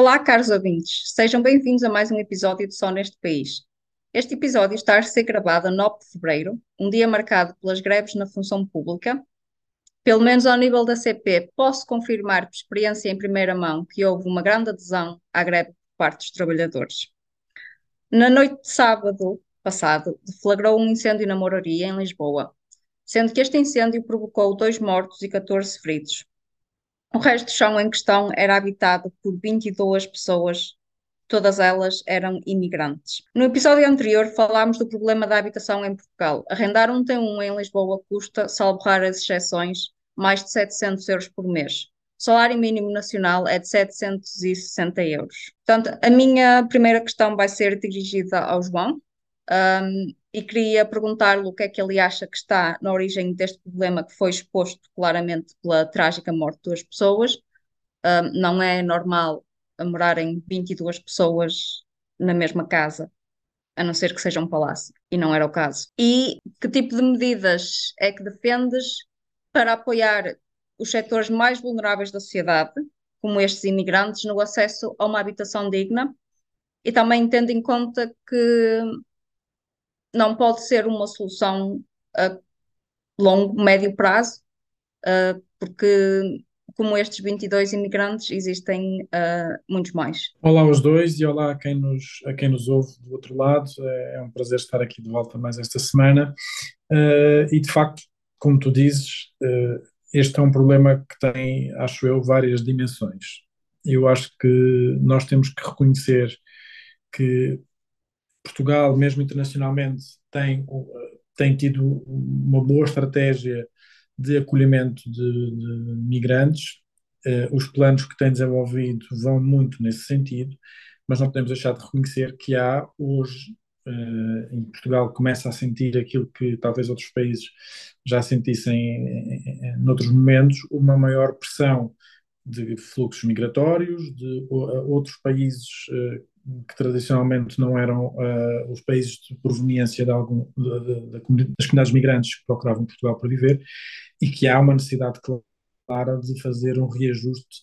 Olá, caros ouvintes, sejam bem-vindos a mais um episódio de Só Neste País. Este episódio está a ser gravado a 9 de fevereiro, um dia marcado pelas greves na função pública. Pelo menos ao nível da CP, posso confirmar por experiência em primeira mão que houve uma grande adesão à greve por parte dos trabalhadores. Na noite de sábado passado, deflagrou um incêndio na moraria em Lisboa, sendo que este incêndio provocou dois mortos e 14 feridos. O resto do chão em questão era habitado por 22 pessoas, todas elas eram imigrantes. No episódio anterior falámos do problema da habitação em Portugal. Arrendar um T1 em Lisboa custa, salvo raras exceções, mais de 700 euros por mês. O salário mínimo nacional é de 760 euros. Portanto, a minha primeira questão vai ser dirigida ao João. Um, e queria perguntar-lhe o que é que ele acha que está na origem deste problema que foi exposto claramente pela trágica morte de duas pessoas. Um, não é normal morarem 22 pessoas na mesma casa, a não ser que seja um palácio, e não era o caso. E que tipo de medidas é que defendes para apoiar os setores mais vulneráveis da sociedade, como estes imigrantes, no acesso a uma habitação digna? E também tendo em conta que não pode ser uma solução a longo, médio prazo, uh, porque como estes 22 imigrantes, existem uh, muitos mais. Olá aos dois e olá a quem, nos, a quem nos ouve do outro lado. É, é um prazer estar aqui de volta mais esta semana. Uh, e de facto, como tu dizes, este é um problema que tem, acho eu, várias dimensões. Eu acho que nós temos que reconhecer que Portugal, mesmo internacionalmente, tem, tem tido uma boa estratégia de acolhimento de, de migrantes. Uh, os planos que tem desenvolvido vão muito nesse sentido, mas não podemos deixar de reconhecer que há hoje, uh, em Portugal, começa a sentir aquilo que talvez outros países já sentissem em, em, em outros momentos, uma maior pressão de fluxos migratórios, de uh, outros países que tradicionalmente não eram uh, os países de proveniência de algum, de, de, de, das comunidades migrantes que procuravam Portugal para viver, e que há uma necessidade clara de fazer um reajuste,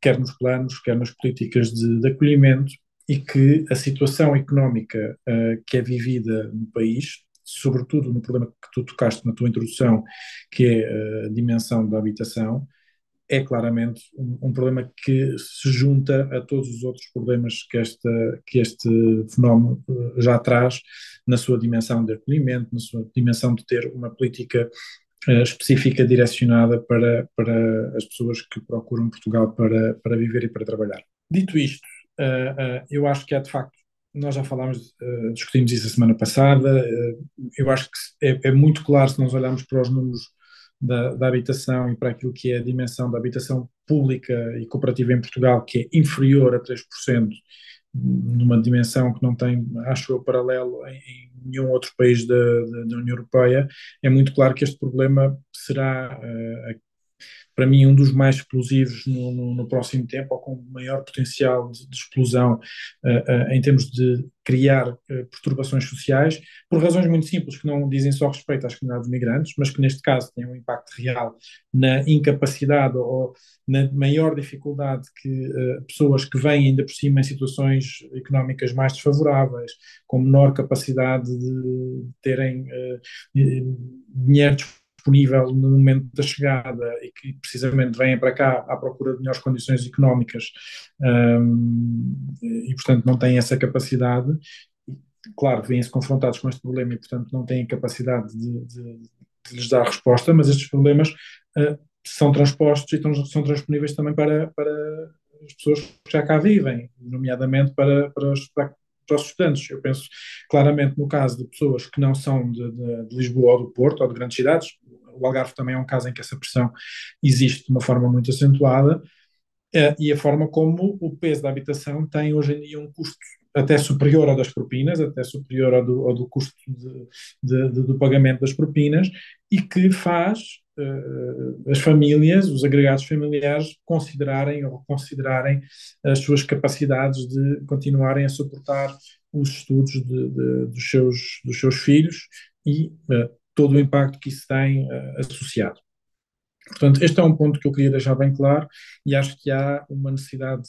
quer nos planos, quer nas políticas de, acolhimento, e que a situação económica uh, que é vivida no país, sobretudo no problema que tu tocaste na tua introdução, que é a dimensão da habitação, é claramente um, um, problema que se junta a todos os outros problemas que, esta, que este fenómeno eh, já traz na sua dimensão de acolhimento, na sua dimensão de ter uma política uh, específica direcionada para, para as pessoas que procuram Portugal para, para viver e para trabalhar. Dito isto, uh, eu acho que há de facto nós já falámos, discutimos isso a semana passada. Eu acho que é, é, muito claro se nós olharmos para os números da, da, habitação e para aquilo que é a dimensão da habitação pública e cooperativa em Portugal, que é inferior a 3%, numa dimensão que não tem, acho eu, paralelo em, em nenhum outro país da, da, União Europeia, é muito claro que este problema será uh, para mim, um dos mais explosivos no, no, no próximo tempo, ou com maior potencial de, de explosão uh, uh, em termos de criar uh, perturbações sociais, por razões muito simples, que não dizem só respeito às comunidades migrantes, mas que neste caso têm um impacto real na incapacidade ou na maior dificuldade que pessoas que vêm ainda por cima em situações económicas mais desfavoráveis, com menor capacidade de terem dinheiro disponível no momento da chegada e que precisamente vêm para cá à procura de melhores condições económicas um, e, portanto, não têm essa capacidade. Claro, vêm-se confrontados com este problema e, portanto, não têm capacidade de, de, de lhes dar resposta, mas estes problemas uh, são transpostos e são transponíveis também para, para as pessoas que já cá vivem, nomeadamente para, para, os, para para os estudantes. Eu penso claramente no caso de pessoas que não são de, de, de, Lisboa ou do Porto ou de grandes cidades, o Algarve também é um caso em que essa pressão existe de uma forma muito acentuada, eh, e a forma como o peso da habitação tem hoje em dia um custo até superior ao das propinas, até superior ao do, ao do custo de, de, de, do pagamento das propinas, e que faz as famílias, os agregados familiares, considerarem ou considerarem as suas capacidades de continuarem a suportar os estudos de, dos, seus, dos seus filhos e uh, todo o impacto que isso tem uh, associado. Portanto, este é um ponto que eu queria deixar bem claro e acho que há uma necessidade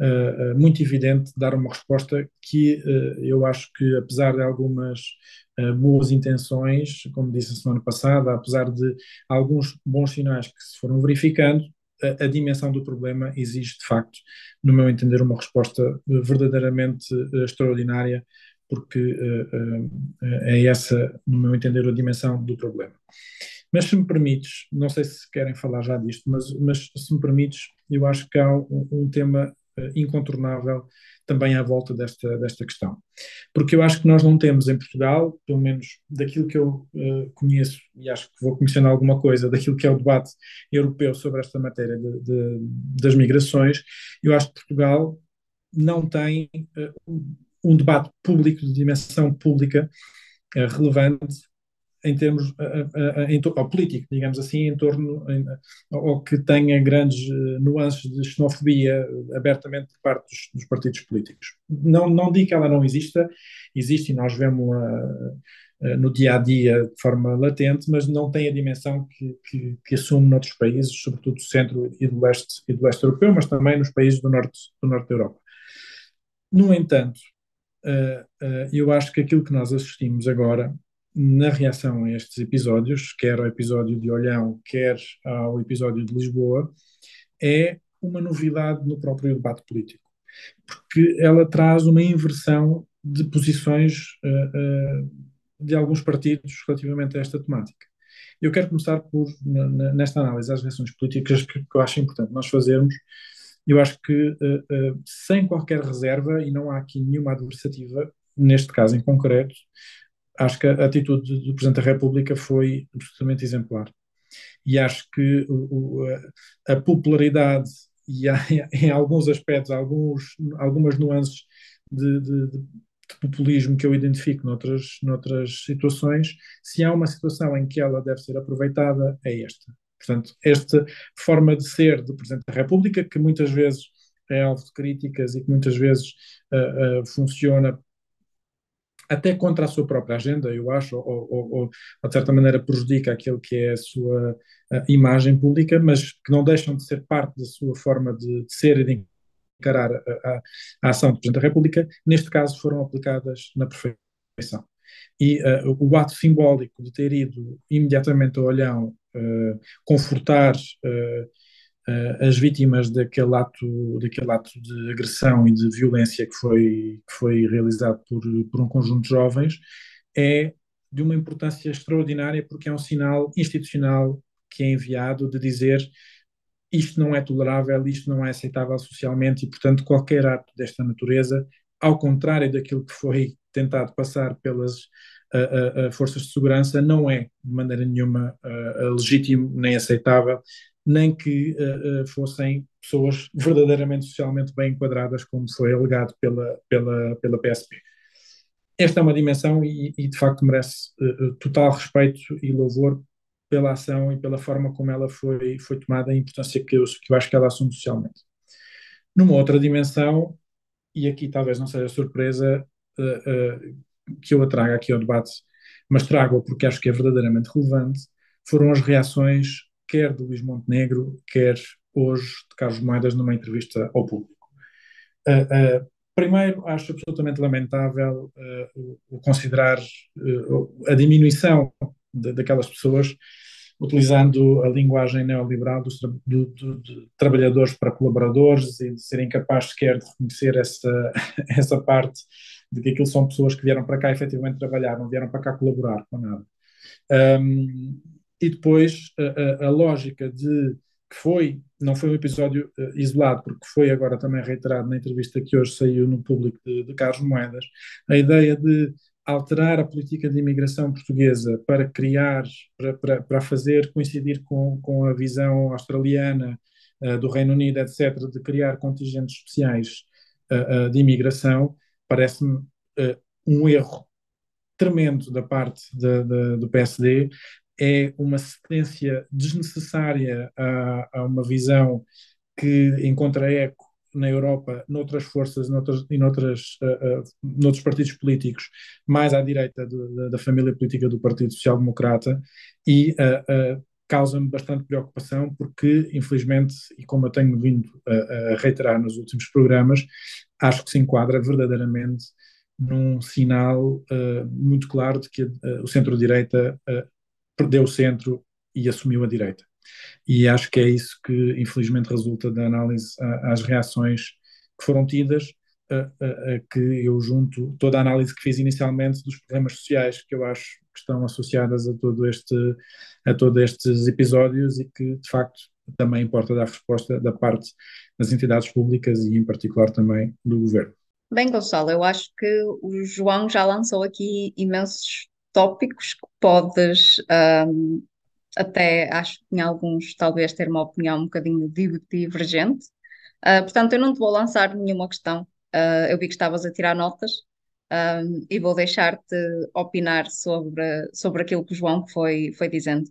uh, muito evidente dar uma resposta que eu acho que, apesar de algumas boas intenções, como disse a semana passada, apesar de alguns bons sinais que se foram verificando, a, a, dimensão do problema exige, de facto, no meu entender, uma resposta verdadeiramente extraordinária, porque é essa, no meu entender, a dimensão do problema. Mas se me permites, não sei se querem falar já disto, mas, mas se me permites, eu acho que há um, um tema uh, incontornável também à volta desta, desta questão. Porque eu acho que nós não temos em Portugal, pelo menos daquilo que eu uh, conheço, e acho que vou conhecendo alguma coisa daquilo que é o debate europeu sobre esta matéria de, de, das migrações, eu acho que Portugal não tem uh, um debate público, de dimensão pública, relevante em termos em, ao político, digamos assim, em torno ou que tenha grandes eh, nuances de xenofobia abertamente por parte dos, dos, partidos políticos. Não, não digo que ela não exista, existe e nós vemos-la no dia a dia de forma latente, mas não tem a dimensão que, que, que, assume noutros países, sobretudo do centro e do leste e do leste europeu, mas também nos países do norte, do norte da Europa. No entanto, eu acho que aquilo que nós assistimos agora na reação a estes episódios, quer ao episódio de Olhão, quer ao episódio de Lisboa, é uma novidade no próprio debate político, porque ela traz uma inversão de posições uh, uh, de alguns partidos relativamente a esta temática. Eu quero começar por, nesta análise às reações políticas, que, que, eu acho importante nós fazermos. Eu acho que, uh, sem qualquer reserva, e não há aqui nenhuma adversativa, neste caso em concreto, acho que a atitude do Presidente da República foi absolutamente exemplar. E acho que o, a, popularidade e em alguns aspectos, alguns, algumas nuances de, de, de, populismo que eu identifico noutras, noutras situações, se há uma situação em que ela deve ser aproveitada, é esta. Portanto, esta forma de ser do Presidente da República, que muitas vezes é alvo de críticas e que muitas vezes uh, uh, funciona até contra a sua própria agenda, eu acho, ou, ou, ou de certa maneira prejudica aquilo que é a sua imagem pública, mas que não deixam de ser parte da sua forma de, de ser e de encarar a, a, a, ação do Presidente da República, neste caso foram aplicadas na perfeição. E uh, o ato simbólico de ter ido imediatamente ao Olhão uh, confortar uh, as vítimas daquele ato, daquele ato de agressão e de violência que foi, que foi realizado por, por um conjunto de jovens é de uma importância extraordinária porque é um sinal institucional que é enviado de dizer isto não é tolerável, isto não é aceitável socialmente e, portanto, qualquer ato desta natureza, ao contrário daquilo que foi tentado passar pelas uh, uh, forças de segurança, não é de maneira nenhuma legítimo nem aceitável nem que uh, uh, fossem pessoas verdadeiramente socialmente bem enquadradas, como foi alegado pela, pela, pela PSP. Esta é uma dimensão e, e de facto merece uh, total respeito e louvor pela ação e pela forma como ela foi, foi tomada, a importância que eu, que eu acho que ela assume socialmente. Numa outra dimensão, e aqui talvez não seja surpresa que eu a traga aqui ao debate, mas trago porque acho que é verdadeiramente relevante, foram as reações quer de Luís Montenegro, quer hoje de Carlos Moedas numa entrevista ao público. Uh, uh, primeiro, acho absolutamente lamentável uh, o considerar a diminuição de, daquelas pessoas utilizando a linguagem neoliberal dos tra do, do, de trabalhadores para colaboradores e de serem capazes sequer de reconhecer essa, essa parte de que aquilo são pessoas que vieram para cá efetivamente trabalhar, não vieram para cá colaborar com nada. Um, e depois a, a, a, lógica de que foi, não foi um episódio uh, isolado, porque foi agora também reiterado na entrevista que hoje saiu no público de, de Carlos Moedas, a ideia de alterar a política de imigração portuguesa para criar, para, para, para fazer coincidir com, com a visão australiana uh, do Reino Unido, etc., de criar contingentes especiais uh, de imigração, parece-me um erro tremendo da parte de, de, do PSD, é uma sequência desnecessária a, a uma visão que encontra eco na Europa, noutras forças noutras, e noutras, uh, uh, noutros partidos políticos, mais à direita da, da, família política do Partido Social Democrata, e uh, causa-me bastante preocupação, porque, infelizmente, e como eu tenho vindo a, a, reiterar nos últimos programas, acho que se enquadra verdadeiramente num sinal muito claro de que o centro-direita perdeu o centro e assumiu a direita. E acho que é isso que, infelizmente, resulta da análise às reações que foram tidas, que eu junto toda a análise que fiz inicialmente dos problemas sociais que eu acho que estão associadas a todo este a todos estes episódios e que de facto também importa dar resposta da parte das entidades públicas e em particular também do governo. Bem, Gonçalo, eu acho que o João já lançou aqui imensos tópicos que podes um, até acho que em alguns talvez ter uma opinião um bocadinho divergente. Uh, portanto, eu não te vou lançar nenhuma questão. Uh, eu vi que estavas a tirar notas um, e vou deixar-te opinar sobre, sobre aquilo que o João foi, foi dizendo.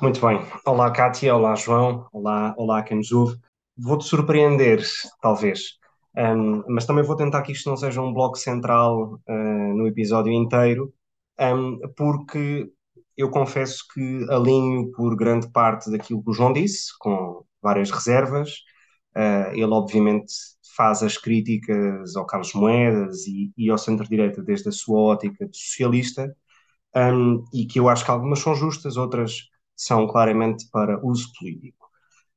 Muito bem. Olá, Kátia. Olá, João. Olá, olá quem nos ouve. Vou-te surpreender, talvez. Um, mas também vou tentar que isto não seja um bloco central uh, no episódio inteiro, um, porque eu confesso que alinho por grande parte daquilo que o João disse, com várias reservas. Uh, ele, obviamente, faz as críticas ao Carlos Moedas e, e ao centro-direita desde a sua ótica de socialista, um, e que eu acho que algumas são justas, outras são claramente para uso político.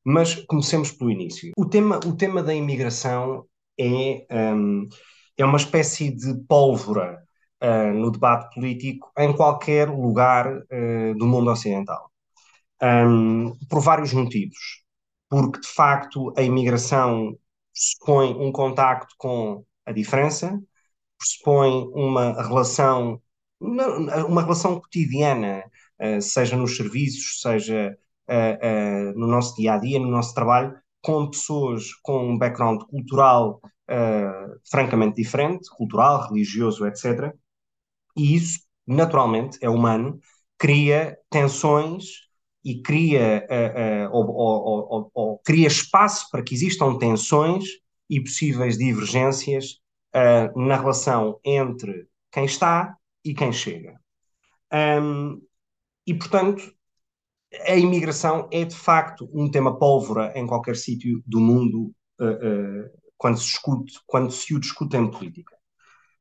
Mas comecemos pelo início. O tema, o tema da imigração é, um, é uma espécie de pólvora uh, no debate político em qualquer lugar uh, do mundo ocidental. Um, por vários motivos. Porque, de facto, a imigração pressupõe um contacto com a diferença, pressupõe uma relação, uma relação cotidiana, uh, seja nos serviços, seja no nosso dia a dia, no nosso trabalho, com pessoas com um background cultural francamente diferente, cultural, religioso, etc. E isso, naturalmente, é humano, cria tensões e cria, uh, uh, ou, ou, ou, ou, cria espaço para que existam tensões e possíveis divergências uh, na relação entre quem está e quem chega. Um, e, portanto, a imigração é de facto um tema pólvora em qualquer sítio do mundo quando, se discute, quando se o discute em política.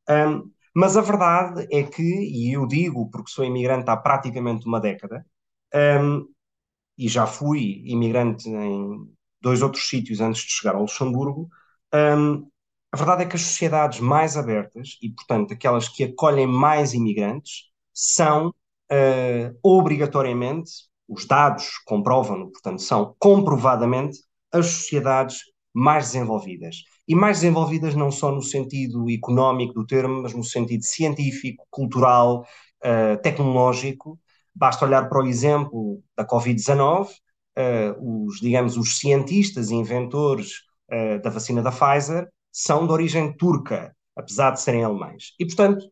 Um, mas a verdade é que, e eu digo porque sou imigrante há praticamente uma década, um, e já fui imigrante em dois outros sítios antes de chegar ao Luxemburgo, um, a verdade é que as sociedades mais abertas, e portanto aquelas que acolhem mais imigrantes, são uh, obrigatoriamente, os dados comprovam-no, portanto, são comprovadamente as sociedades mais desenvolvidas. E mais desenvolvidas não só no sentido económico do termo, mas no sentido científico, cultural, uh, tecnológico, Basta olhar para o exemplo da Covid-19, uh, os, digamos, os cientistas e inventores uh, da vacina da Pfizer são de origem turca, apesar de serem alemães. E, portanto,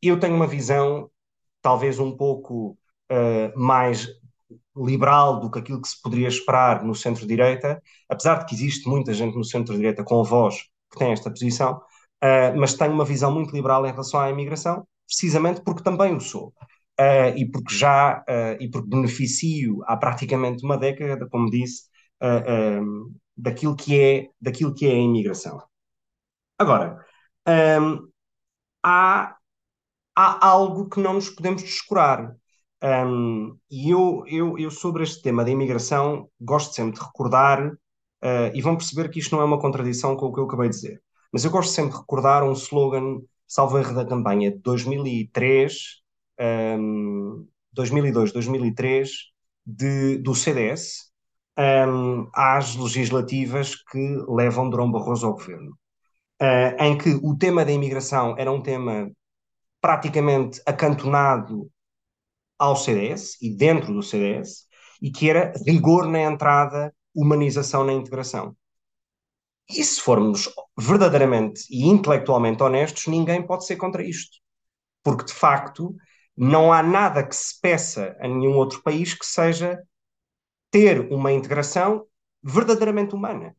eu tenho uma visão talvez um pouco mais liberal do que aquilo que se poderia esperar no centro-direita, apesar de que existe muita gente no centro-direita com voz que tem esta posição, mas tenho uma visão muito liberal em relação à imigração, precisamente porque também o sou uh, e porque já uh, e porque beneficio há praticamente uma década, como disse, uh, daquilo que é daquilo que é a imigração. Agora, um, há, há algo que não nos podemos descurar. Um, e eu, eu, eu, sobre este tema da imigração, gosto sempre de recordar, uh, e vão perceber que isto não é uma contradição com o que eu acabei de dizer, mas eu gosto sempre de recordar um slogan, salvo erro da campanha de 2003, um, 2002, 2003 de, do CDS um, às legislativas que levam Durão Barroso ao governo, uh, em que o tema da imigração era um tema praticamente acantonado ao CDS e dentro do CDS, e que era rigor na entrada, humanização na integração. E se formos verdadeiramente e intelectualmente honestos, ninguém pode ser contra isto. Porque, de facto, não há nada que se peça a nenhum outro país que seja ter uma integração verdadeiramente humana.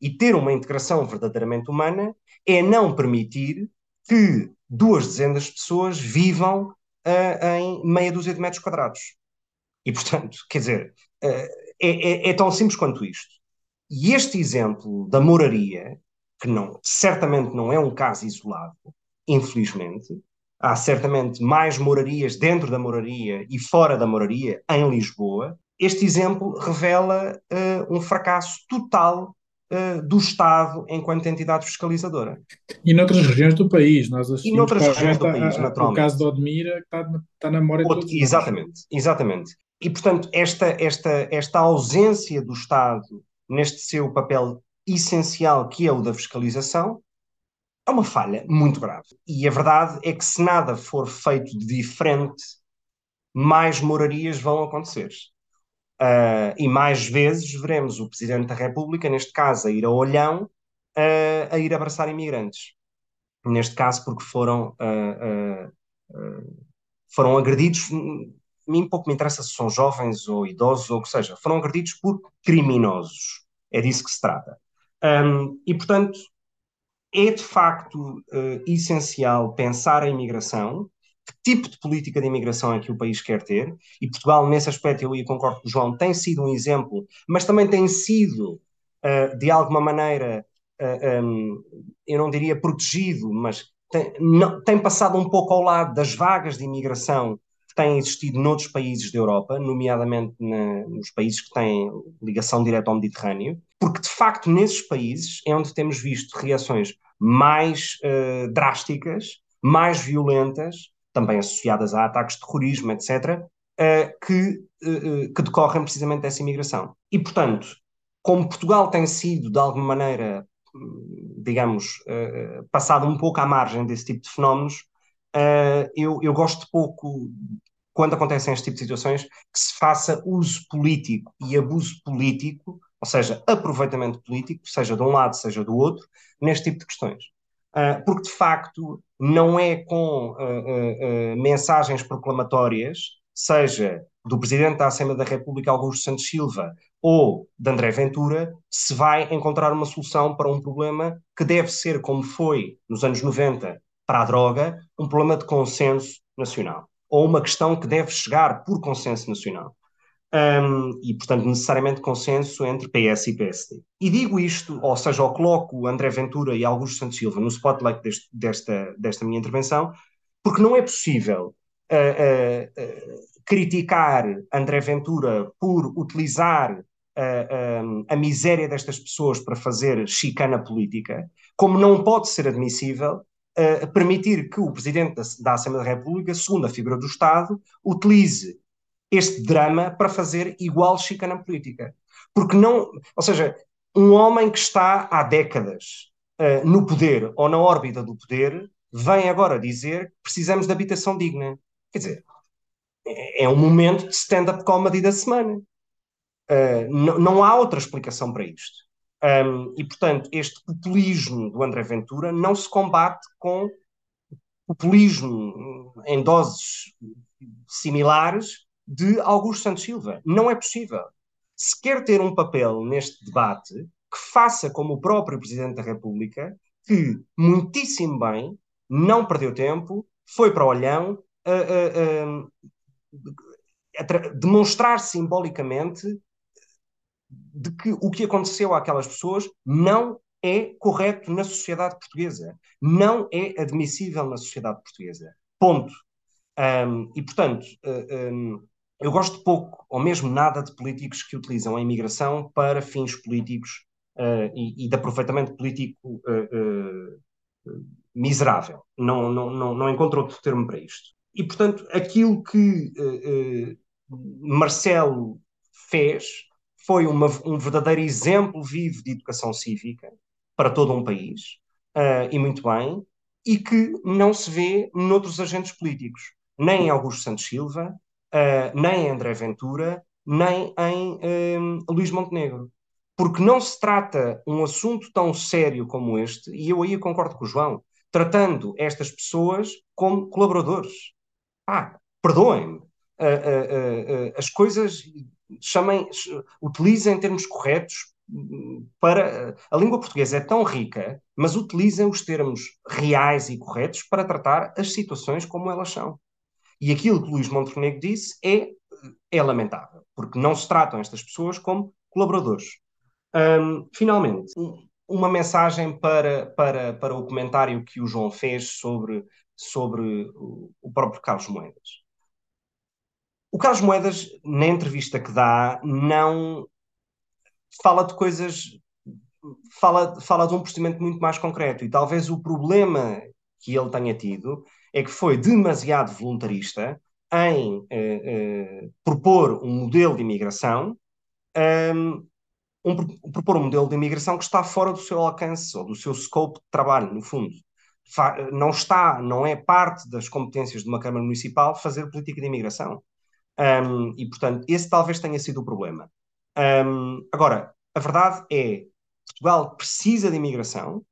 E ter uma integração verdadeiramente humana é não permitir que duas dezenas de pessoas vivam uh, em meia dúzia de metros quadrados. E, portanto, quer dizer, é, é, é tão simples quanto isto. E este exemplo da moraria, que não, certamente não é um caso isolado, infelizmente, há certamente mais morarias dentro da moraria e fora da moraria em Lisboa. Este exemplo revela uh, um fracasso total uh, do Estado enquanto entidade fiscalizadora. E noutras regiões do país, nós assistimos e noutras regiões do país, a, a, o caso de Odmira, que está, está na memória Outro, de todos Exatamente, exatamente. E, portanto, esta, esta, esta ausência do Estado neste seu papel essencial, que é o da fiscalização, é uma falha muito grave. E a verdade é que, se nada for feito de diferente, mais morarias vão acontecer. Uh, e mais vezes veremos o Presidente da República, neste caso, a ir a Olhão, uh, a ir abraçar imigrantes. Neste caso, porque foram, uh, foram agredidos mim pouco me interessa se são jovens ou idosos ou o que seja, foram agredidos por criminosos. É disso que se trata. Um, e, portanto, é de facto essencial pensar a imigração, que tipo de política de imigração é que o país quer ter, e Portugal, nesse aspecto, eu concordo com o João, tem sido um exemplo, mas também tem sido, uh, de alguma maneira, uh, um, eu não diria protegido, mas tem, não, tem passado um pouco ao lado das vagas de imigração que têm existido noutros países da Europa, nomeadamente na, nos países que têm ligação direta ao Mediterrâneo, porque de facto nesses países é onde temos visto reações mais uh, drásticas, mais violentas, também associadas a ataques de terrorismo, etc., eh, que, uh, que decorrem precisamente dessa imigração. E, portanto, como Portugal tem sido, de alguma maneira, digamos, passado um pouco à margem desse tipo de fenómenos, eu, eu gosto pouco, quando acontecem este tipo de situações, que se faça uso político e abuso político, ou seja, aproveitamento político, seja de um lado, seja do outro, neste tipo de questões. Uh, porque, de facto, não é com uh, mensagens proclamatórias, seja do Presidente da Assembleia da República, Augusto Santos Silva, ou de André Ventura, se vai encontrar uma solução para um problema que deve ser, como foi nos anos 90 para a droga um problema de consenso nacional, ou uma questão que deve chegar por consenso nacional. Um, e, portanto, necessariamente consenso entre PS e PSD. E digo isto, ou seja, eu coloco André Ventura e Augusto Santos Silva no spotlight deste, desta, desta minha intervenção, porque não é possível uh, uh, uh, criticar André Ventura por utilizar a miséria destas pessoas para fazer chicana política, como não pode ser admissível permitir que o Presidente da, da Assembleia da República, segundo a figura do Estado, utilize este drama para fazer igual chicana política. Porque não, ou seja, um homem que está há décadas uh, no poder ou na órbita do poder vem agora dizer que precisamos de habitação digna. Quer dizer, é, um momento de stand-up comedy da semana. Uh, não há outra explicação para isto. Um, e, portanto, este populismo do André Ventura não se combate com populismo em doses similares de Augusto Santos Silva. Não é possível. Se quer ter um papel neste debate, que faça como o próprio Presidente da República, que muitíssimo bem não perdeu tempo, foi para o Olhão uh, uh, uh, demonstrar simbolicamente de que o que aconteceu àquelas pessoas não é correto na sociedade portuguesa, não é admissível na sociedade portuguesa. Ponto. Um, e, portanto, um, eu gosto pouco, ou mesmo nada, de políticos que utilizam a imigração para fins políticos uh, e, e, de aproveitamento político uh, miserável. Não, não, não, não encontro outro termo para isto. E, portanto, aquilo que Marcelo fez foi uma, um verdadeiro exemplo vivo de educação cívica para todo um país, uh, e muito bem, e que não se vê noutros agentes políticos, nem em Augusto Santos Silva, uh, nem em André Ventura, nem em um, Luís Montenegro. Porque não se trata um assunto tão sério como este, e eu aí concordo com o João, tratando estas pessoas como colaboradores. Ah, perdoem-me, uh, as coisas chamem, utilizem termos corretos para a língua portuguesa é tão rica, mas utilizem os termos reais e corretos para tratar as situações como elas são. E aquilo que Luís Montenegro disse é é lamentável, porque não se tratam estas pessoas como colaboradores. Um, finalmente, uma mensagem para, para, para o comentário que o João fez sobre, sobre o próprio Carlos Moedas. O Carlos Moedas, na entrevista que dá, não fala de coisas, fala, fala de um procedimento muito mais concreto. E talvez o problema que ele tenha tido é que foi demasiado voluntarista em eh, eh, propor um modelo de imigração, um, um, propor um modelo de imigração que está fora do seu alcance ou do seu scope de trabalho, no fundo. Fa não está, não é parte das competências de uma Câmara Municipal fazer política de imigração. Um, e, portanto, esse talvez tenha sido o problema. Um, agora, a verdade é Portugal precisa de imigração,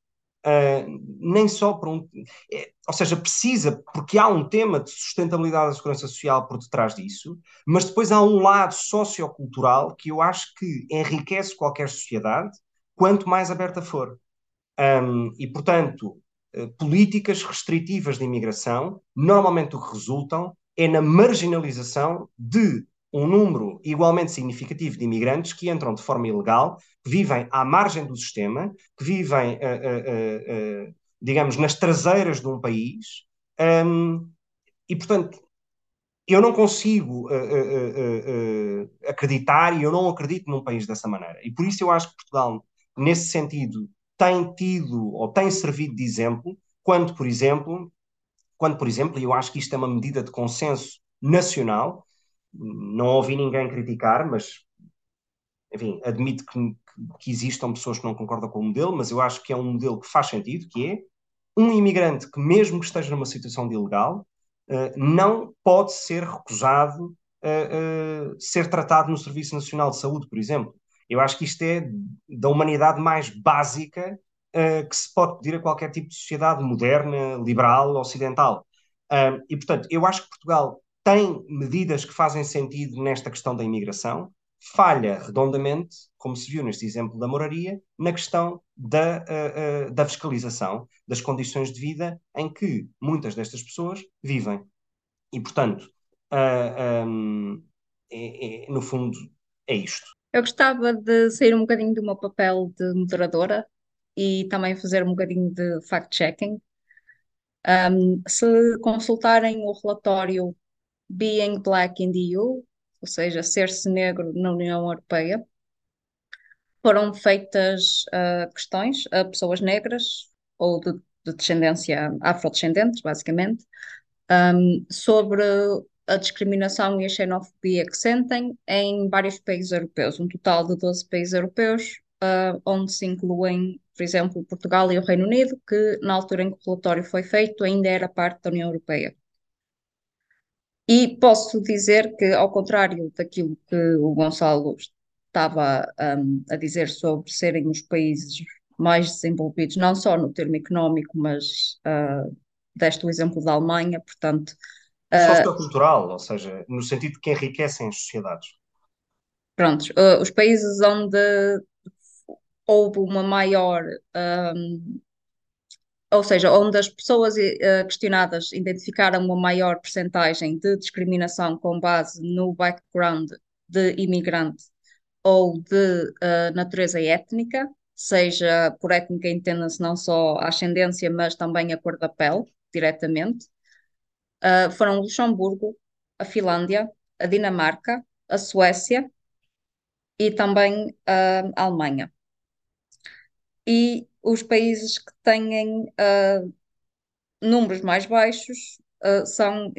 Uh, nem só para um. É, ou seja, precisa, porque há um tema de sustentabilidade da segurança social por detrás disso, mas depois há um lado sociocultural que eu acho que enriquece qualquer sociedade quanto mais aberta for. Um, e, portanto, uh, políticas restritivas de imigração, normalmente o que resultam é na marginalização de um número igualmente significativo de imigrantes que entram de forma ilegal, que vivem à margem do sistema, que vivem, uh, uh, uh, digamos, nas traseiras de um país. Um, e, portanto, eu não consigo acreditar e eu não acredito num país dessa maneira. E por isso eu acho que Portugal, nesse sentido, tem tido ou tem servido de exemplo, quando, por exemplo, quando, por exemplo, e eu acho que isto é uma medida de consenso nacional, não ouvi ninguém criticar, mas, enfim, admito que, que existam pessoas que não concordam com o modelo, mas eu acho que é um modelo que faz sentido, que é um imigrante que, mesmo que esteja numa situação de ilegal, uh, não pode ser recusado uh, uh, ser tratado no Serviço Nacional de Saúde, por exemplo. Eu acho que isto é da humanidade mais básica que se pode pedir a qualquer tipo de sociedade moderna, liberal, ocidental. e, portanto, eu acho que Portugal tem medidas que fazem sentido nesta questão da imigração, falha redondamente, como se viu neste exemplo da moraria, na questão da, uh, uh, da fiscalização das condições de vida em que muitas destas pessoas vivem. E, portanto, uh, um, é, é, no fundo, é isto. Eu gostava de sair um bocadinho do meu papel de moderadora e também fazer um bocadinho de fact-checking. Um, se consultarem o relatório Being Black in the EU, ou seja, ser-se negro na União Europeia, foram feitas uh, questões a pessoas negras ou de, de descendência afrodescendentes, basicamente, um, sobre a discriminação e a xenofobia que sentem em vários países europeus, um total de 12 países europeus, uh, onde se incluem, por exemplo, Portugal e o Reino Unido, que na altura em que o relatório foi feito ainda era parte da União Europeia. E posso dizer que, ao contrário daquilo que o Gonçalo estava um, a dizer sobre serem os países mais desenvolvidos, não só no termo económico, mas uh, deste o exemplo da Alemanha, portanto. Uh, Sociocultural, ou seja, no sentido que enriquecem as sociedades. Prontos, uh, os países onde houve uma maior um, ou seja, onde as pessoas uh, questionadas identificaram uma maior percentagem de discriminação com base no background de imigrante ou de uh, natureza étnica, seja por étnica entenda-se não só a ascendência, mas também a cor da pele, diretamente, uh, foram Luxemburgo, a Finlândia, a Dinamarca, a Suécia e também a Alemanha. E os países que têm uh, números mais baixos uh, são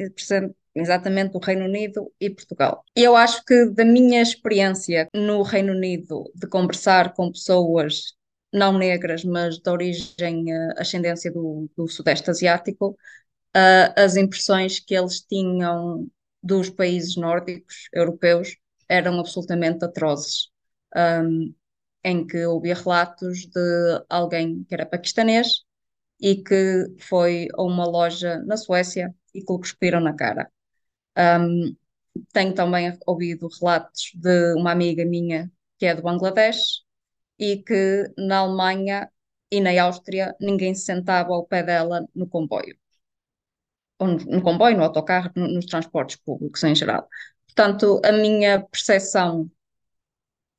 exatamente o Reino Unido e Portugal. Eu acho que da minha experiência no Reino Unido de conversar com pessoas não negras, mas de origem uh, ascendência do, do Sudeste Asiático, as impressões que eles tinham dos países nórdicos europeus eram absolutamente atrozes. Um, em que ouvia relatos de alguém que era paquistanês e que foi a uma loja na Suécia e que lhe cuspiram na cara. Um, tenho também ouvido relatos de uma amiga minha que é do Bangladesh e que na Alemanha e na Áustria ninguém se sentava ao pé dela no comboio. Ou no, no comboio, no autocarro, no, nos transportes públicos em geral. Portanto, a minha percepção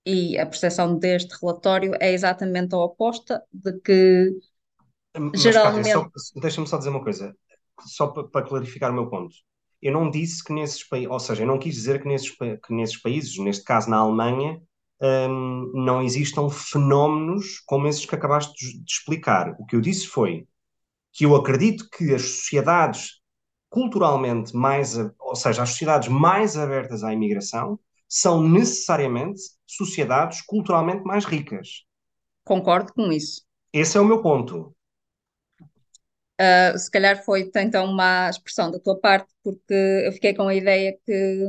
e a percepção deste relatório é exatamente a oposta de que Mas, geralmente. Deixa-me só dizer uma coisa, só pa- para clarificar o meu ponto. Eu não disse que nesses países, ou seja, eu não quis dizer que nesses, que nesses países, neste caso na Alemanha, hum, não existam fenómenos como esses que acabaste de explicar. O que eu disse foi que eu acredito que as sociedades culturalmente mais, ou seja, as sociedades mais abertas à imigração são necessariamente sociedades culturalmente mais ricas. Concordo com isso. Esse é o meu ponto. Uh, se calhar foi então uma expressão da tua parte, porque eu fiquei com a ideia que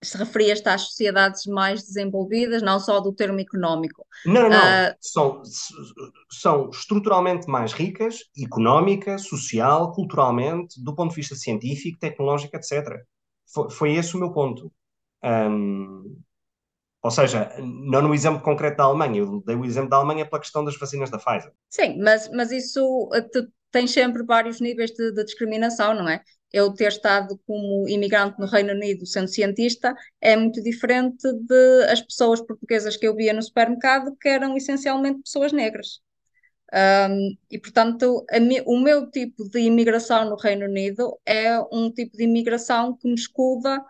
se referias-te às sociedades mais desenvolvidas, não só do termo económico. Não, não, não. Ah, São, são estruturalmente mais ricas, económica, social, culturalmente, do ponto de vista científico, tecnológico, etc. Foi, foi esse o meu ponto. Hum, ou seja, não no exemplo concreto da Alemanha, eu dei o exemplo da Alemanha pela questão das vacinas da Pfizer. Sim, mas, mas isso tu tens sempre vários níveis de, de discriminação, não é? Eu ter estado como imigrante no Reino Unido sendo cientista é muito diferente de as pessoas portuguesas que eu via no supermercado, que eram essencialmente pessoas negras. Um, e, portanto, mi- o meu tipo de imigração no Reino Unido é um tipo de imigração que me escuda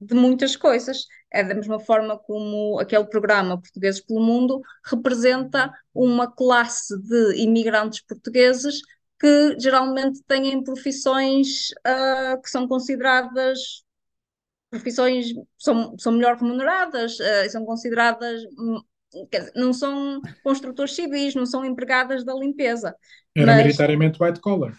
de muitas coisas. É da mesma forma como aquele programa Portugueses pelo Mundo representa uma classe de imigrantes portugueses que geralmente têm profissões ah, que são consideradas profissões são, são melhor remuneradas, ah, são consideradas hum, dizer, não são construtores civis, não são empregadas da limpeza, Era mas white collar.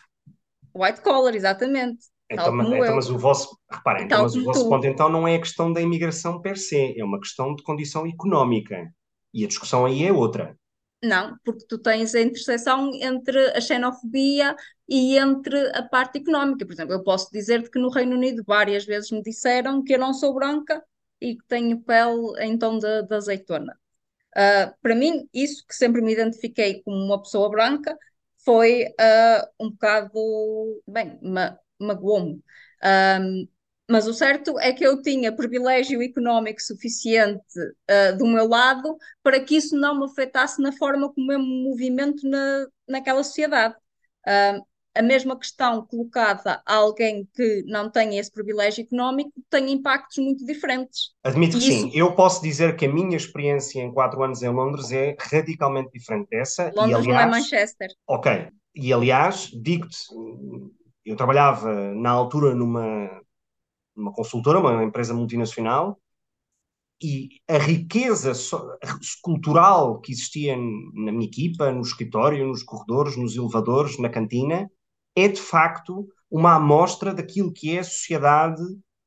white collar, exatamente, Então, mas, então, mas o vosso, reparem, então, mas o vosso tu. ponto então não é a questão da imigração per se, é uma questão de condição económica. E a discussão aí é outra. Não, porque tu tens a interseção entre a xenofobia e entre a parte económica. Por exemplo, eu posso dizer-te que no Reino Unido várias vezes me disseram que eu não sou branca e que tenho pele em tom de, de azeitona. Ah, para mim, isso que sempre me identifiquei como uma pessoa branca foi ah, um bocado, bem, ma magoou-me. Ahm, mas o certo é que eu tinha privilégio económico suficiente ah, do meu lado para que isso não me afetasse na forma como eu me movimento na, naquela sociedade. Ah, a mesma questão colocada a alguém que não tem esse privilégio económico tem impactos muito diferentes. Admito E que sim. isso, Eu posso dizer que a minha experiência em quatro anos em Londres é radicalmente diferente dessa. E Londres não é aliás, Manchester. ok. E aliás, digo-te, eu trabalhava na altura numa, numa consultora, uma empresa multinacional, e a riqueza cultural que existia na minha equipa, no escritório, nos corredores, nos elevadores, na cantina, é de facto uma amostra daquilo que é a sociedade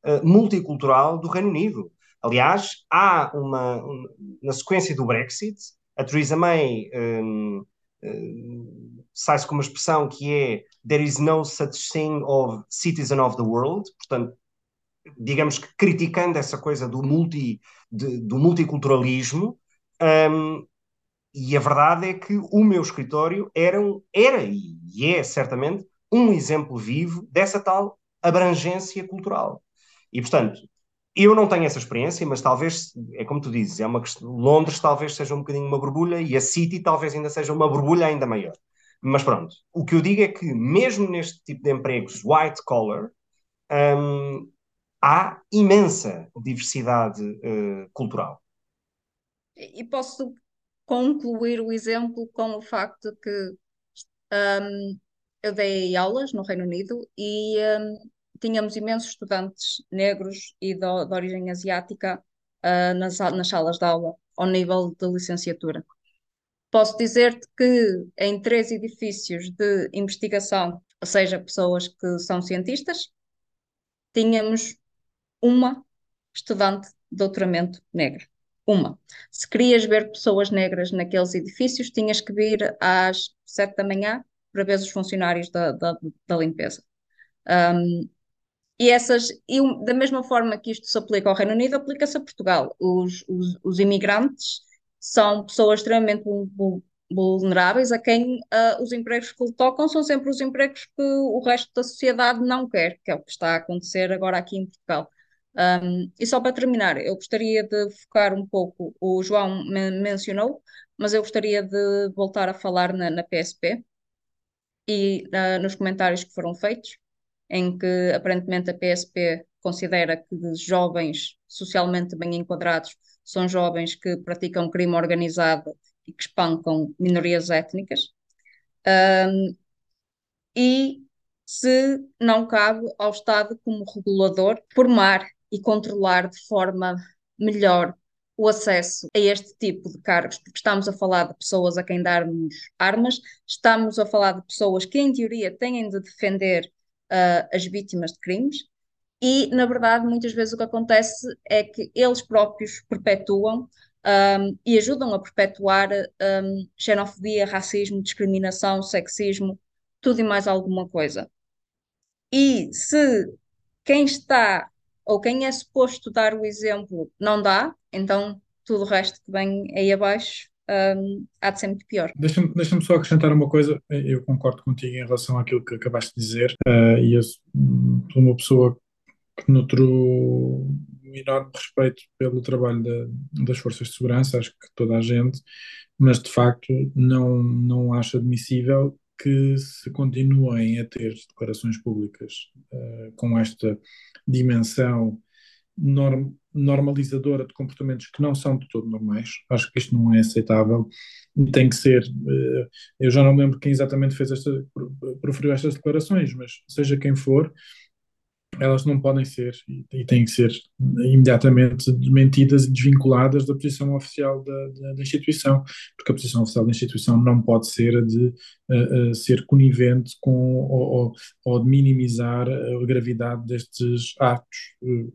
eh, multicultural do Reino Unido. Aliás, há uma, um- na sequência do Brexit, a Theresa May hum, hum, sai-se com uma expressão que é There is no such thing of citizen of the world, portanto, digamos que criticando essa coisa do, multi, de- do multiculturalismo, hum, e a verdade é que o meu escritório era, um- era e é certamente um exemplo vivo dessa tal abrangência cultural. E, portanto, eu não tenho essa experiência, mas talvez, é como tu dizes, é uma Londres talvez seja um bocadinho uma borbulha e a City talvez ainda seja uma borbulha ainda maior. Mas pronto, o que eu digo é que mesmo neste tipo de empregos white collar, hum, há imensa diversidade eh, cultural. E posso concluir o exemplo com o facto que hum, eu dei aulas no Reino Unido e hum, tínhamos imensos estudantes negros e de, origem asiática ah, nas, nas salas de aula, ao nível de licenciatura. Posso dizer-te que em três edifícios de investigação, ou seja, pessoas que são cientistas, tínhamos uma estudante de doutoramento negra. Uma. Se querias ver pessoas negras naqueles edifícios, tinhas que vir às sete da manhã para ver os funcionários da, da, da limpeza. Um, e essas, e da mesma forma que isto se aplica ao Reino Unido, aplica-se a Portugal. Os, os, os imigrantes são pessoas extremamente vulneráveis a quem uh, os empregos que lhe tocam são sempre os empregos que o resto da sociedade não quer, que é o que está a acontecer agora aqui em Portugal. Um, e só para terminar, eu gostaria de focar um pouco, o João men mencionou, mas eu gostaria de voltar a falar na, na PSP e uh, nos comentários que foram feitos, em que aparentemente a PSP considera que jovens socialmente bem enquadrados são jovens que praticam crime organizado e que espancam minorias étnicas. Um, e se não cabe ao Estado, como regulador, formar e controlar de forma melhor o acesso a este tipo de cargos, porque estamos a falar de pessoas a quem darmos armas, estamos a falar de pessoas que, em teoria, têm de defender uh, as vítimas de crimes, e, na verdade, muitas vezes o que acontece é que eles próprios perpetuam um, e ajudam a perpetuar um, xenofobia, racismo, discriminação, sexismo, tudo e mais alguma coisa. E se quem está ou quem é suposto dar o exemplo não dá, então tudo o resto que vem aí abaixo um, há de ser muito pior. Deixa-me deixa só acrescentar uma coisa, eu concordo contigo em relação àquilo que acabaste de dizer, uh, e eu sou uma pessoa que nutrou um enorme respeito pelo trabalho da, das forças de segurança, acho que toda a gente, mas de facto não, não acho admissível que se continuem a ter declarações públicas uh, com esta dimensão norm, normalizadora de comportamentos que não são de todo normais. Acho que isto não é aceitável. Tem que ser. Uh, eu já não lembro quem exatamente fez esta, proferiu estas declarações, mas seja quem for, elas não podem ser e, têm que ser imediatamente desmentidas e desvinculadas da posição oficial da, da, da, instituição, porque a posição oficial da instituição não pode ser a de uh, uh, ser conivente com ou, ou, ou, de minimizar a gravidade destes atos uh,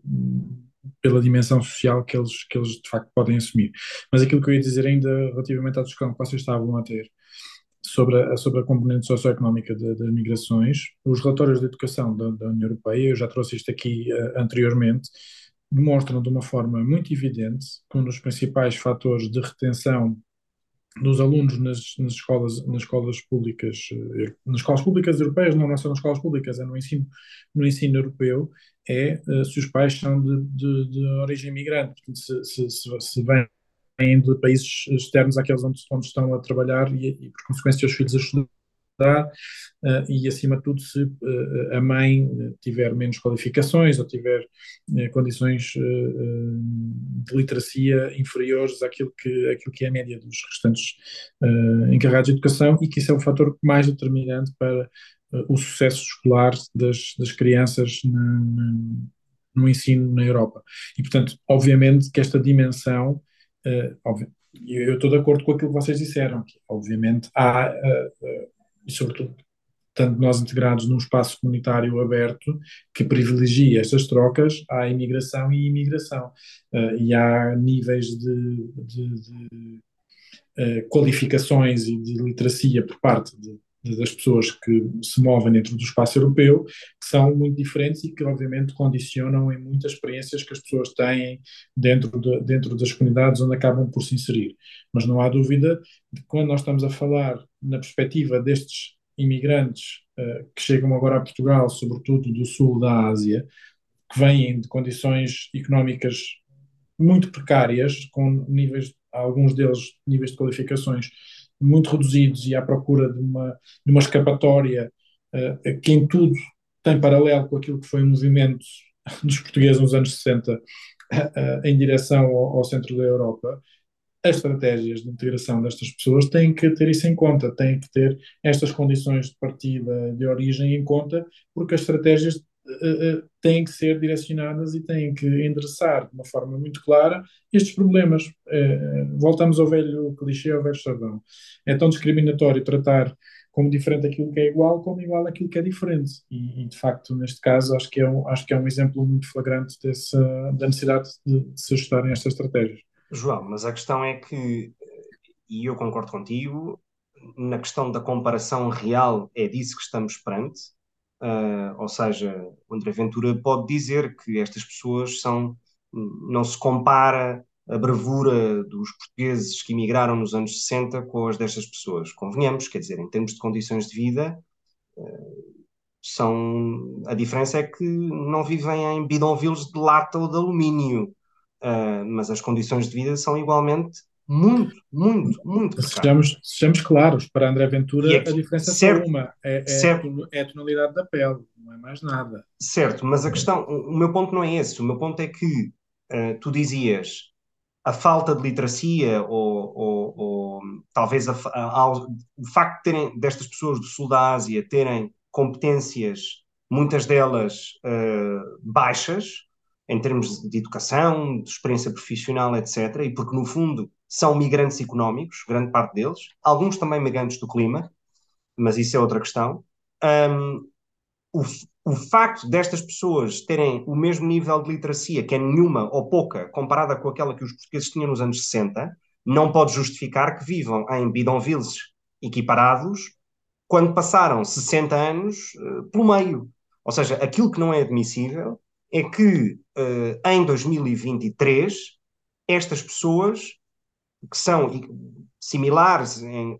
pela dimensão social que eles, que eles de facto podem assumir. Mas aquilo que eu ia dizer ainda relativamente à discussão que vocês estavam a ter sobre a, sobre a componente socioeconómica das migrações. Os relatórios de educação da, da, União Europeia, eu já trouxe isto aqui uh, anteriormente, demonstram de uma forma muito evidente que um dos principais fatores de retenção dos alunos nas, nas, escolas, nas escolas públicas, eh, nas escolas públicas europeias, não, não nas escolas públicas, é no ensino, no ensino europeu, é uh, se os pais são de, de, de origem imigrante. Portanto, se, se, se, vem vêm de países externos àqueles onde, onde estão a trabalhar e, e, por consequência, os filhos a estudar, uh, e, acima de tudo, se uh, a mãe tiver menos qualificações ou tiver uh, condições de literacia inferiores àquilo que, àquilo que é a média dos restantes encarregados de educação, e que isso é o fator mais determinante para o sucesso escolar das, das crianças na, na, no ensino na Europa. E, portanto, obviamente que esta dimensão uh, eu estou de acordo com aquilo que vocês disseram, que obviamente há, uh, e sobretudo tanto nós integrados num espaço comunitário aberto que privilegia estas trocas, há imigração e imigração. Uh, e há níveis de, de, de qualificações e de literacia por parte de, das pessoas que se movem dentro do espaço europeu, que são muito diferentes e que, obviamente, condicionam em muitas experiências que as pessoas têm dentro, de, dentro das comunidades onde acabam por se inserir. Mas não há dúvida de que, quando nós estamos a falar na perspectiva destes imigrantes uh, que chegam agora a Portugal, sobretudo do sul da Ásia, que vêm de condições económicas muito precárias, com níveis, alguns deles, níveis de qualificações muito reduzidos e à procura de uma, de uma escapatória uh, que em tudo tem paralelo com aquilo que foi o movimento dos portugueses nos anos 60 uh, uh, em direção ao, ao, centro da Europa, as estratégias de integração destas pessoas têm que ter isso em conta, têm que ter estas condições de partida de origem em conta, porque as estratégias têm que ser direcionadas e têm que endereçar de uma forma muito clara estes problemas. Uh, voltamos ao velho clichê, ao velho chavão. É tão discriminatório tratar como diferente aquilo que é igual, como igual aquilo que é diferente. E, e, de facto, neste caso, acho que é um, acho que é um exemplo muito flagrante dessa, da necessidade de, de se ajustarem estas estratégias. João, mas a questão é que, e eu concordo contigo, na questão da comparação real, é disso que estamos perante, Uh, ou seja, o André Ventura pode dizer que estas pessoas são, não se compara a bravura dos portugueses que emigraram nos anos 60 com as destas pessoas. Convenhamos, quer dizer, em termos de condições de vida, uh, São, a diferença é que não vivem em bidonvilles de lata ou de alumínio, uh, mas as condições de vida são igualmente muito, muito, muito sejamos, sejamos claros, para André Ventura é, a diferença certo, é uma, é, é, é, a tonalidade da pele, não é mais nada. Certo, mas a questão, o meu ponto não é esse, o meu ponto é que uh, tu dizias a falta de literacia ou, ou, ou talvez a, a, a, o facto de terem, destas pessoas do sul da Ásia terem competências, muitas delas uh, baixas, em termos de educação, de experiência profissional, etc., e porque, no fundo, são migrantes económicos, grande parte deles, alguns também migrantes do clima, mas isso é outra questão. Um, o, o facto destas pessoas terem o mesmo nível de literacia, que é nenhuma ou pouca, comparada com aquela que os portugueses tinham nos anos 60, não pode justificar que vivam em bidonvilles equiparados quando passaram 60 anos uh, pelo meio. Ou seja, aquilo que não é admissível é que uh, em 2023 estas pessoas que são similares em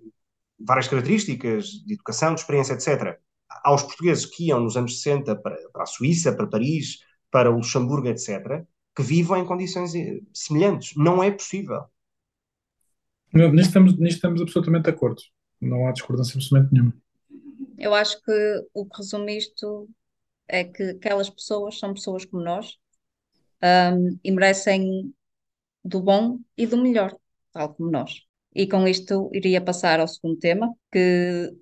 várias características de educação, de experiência, etc., aos portugueses que iam nos anos 60 para, para a Suíça, para Paris, para o Luxemburgo, etc., que vivam em condições eh, semelhantes. Não é possível. Não, nisto, estamos, nisto estamos absolutamente de acordo. Não há discordância absolutamente nenhuma. Eu acho que o que resume isto é que aquelas pessoas são pessoas como nós um, e merecem do bom e do melhor, tal como nós. E com isto iria passar ao segundo tema, que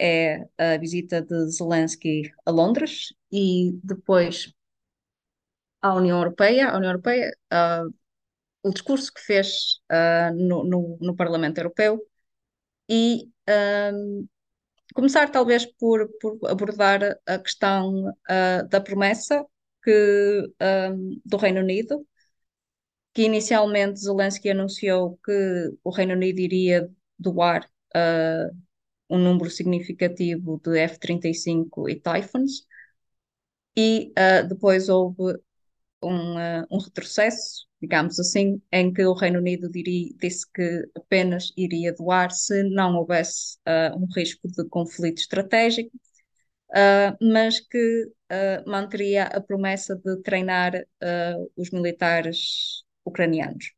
é a visita de Zelensky a Londres e depois à União Europeia. A União Europeia, uh, o discurso que fez uh, no, no, no, Parlamento Europeu e começar talvez por, por, abordar a questão uh, da promessa que, do Reino Unido, que inicialmente Zelensky anunciou que o Reino Unido iria doar uh, um número significativo de F-35 e Typhoons, e uh, depois houve um, uh, um retrocesso, digamos assim, em que o Reino Unido diria, disse que apenas iria doar se não houvesse um risco de conflito estratégico, mas que manteria a promessa de treinar os militares ucranianos.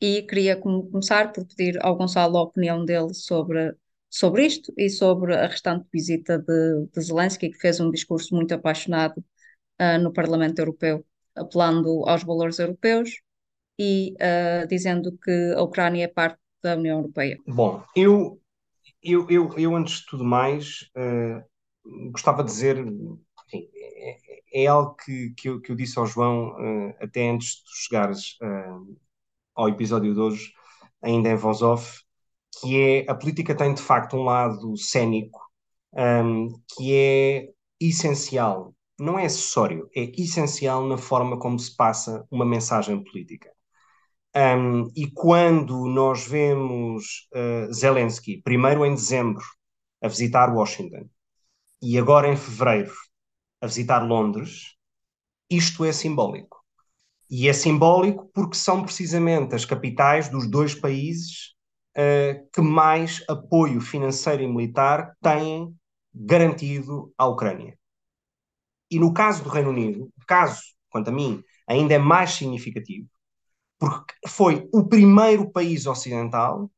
E queria começar por pedir ao Gonçalo a opinião dele sobre, sobre isto e sobre a restante visita de, de Zelensky, que fez um discurso muito apaixonado no Parlamento Europeu apelando aos valores europeus e uh, dizendo que a Ucrânia é parte da União Europeia. Bom, eu, eu, eu, eu antes de tudo mais, uh, gostava de dizer, é, algo que, que, eu, que eu disse ao João uh, até antes de chegares ao episódio de hoje, ainda em voz off, que é a política tem de facto um lado cénico um, que é essencial não é acessório, é essencial na forma como se passa uma mensagem política. Um, e quando nós vemos uh, Zelensky, primeiro em dezembro, a visitar Washington, e agora em fevereiro, a visitar Londres, isto é simbólico. E é simbólico porque são precisamente as capitais dos dois países uh, que mais apoio financeiro e militar têm garantido à Ucrânia. E no caso do Reino Unido, o caso, quanto a mim, ainda é mais significativo, porque foi o primeiro país ocidental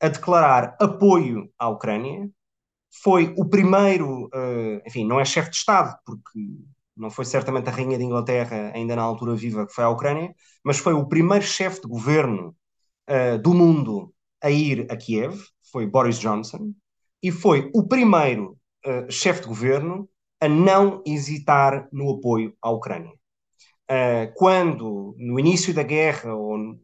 a declarar apoio à Ucrânia, foi o primeiro, uh, enfim, não é chefe de Estado, porque não foi certamente a Rainha de Inglaterra, ainda na altura viva, que foi à Ucrânia, mas foi o primeiro chefe de governo uh, do mundo a ir a Kiev, foi Boris Johnson, e foi o primeiro uh, chefe de governo a não hesitar no apoio à Ucrânia. Uh, quando, no início da guerra, ou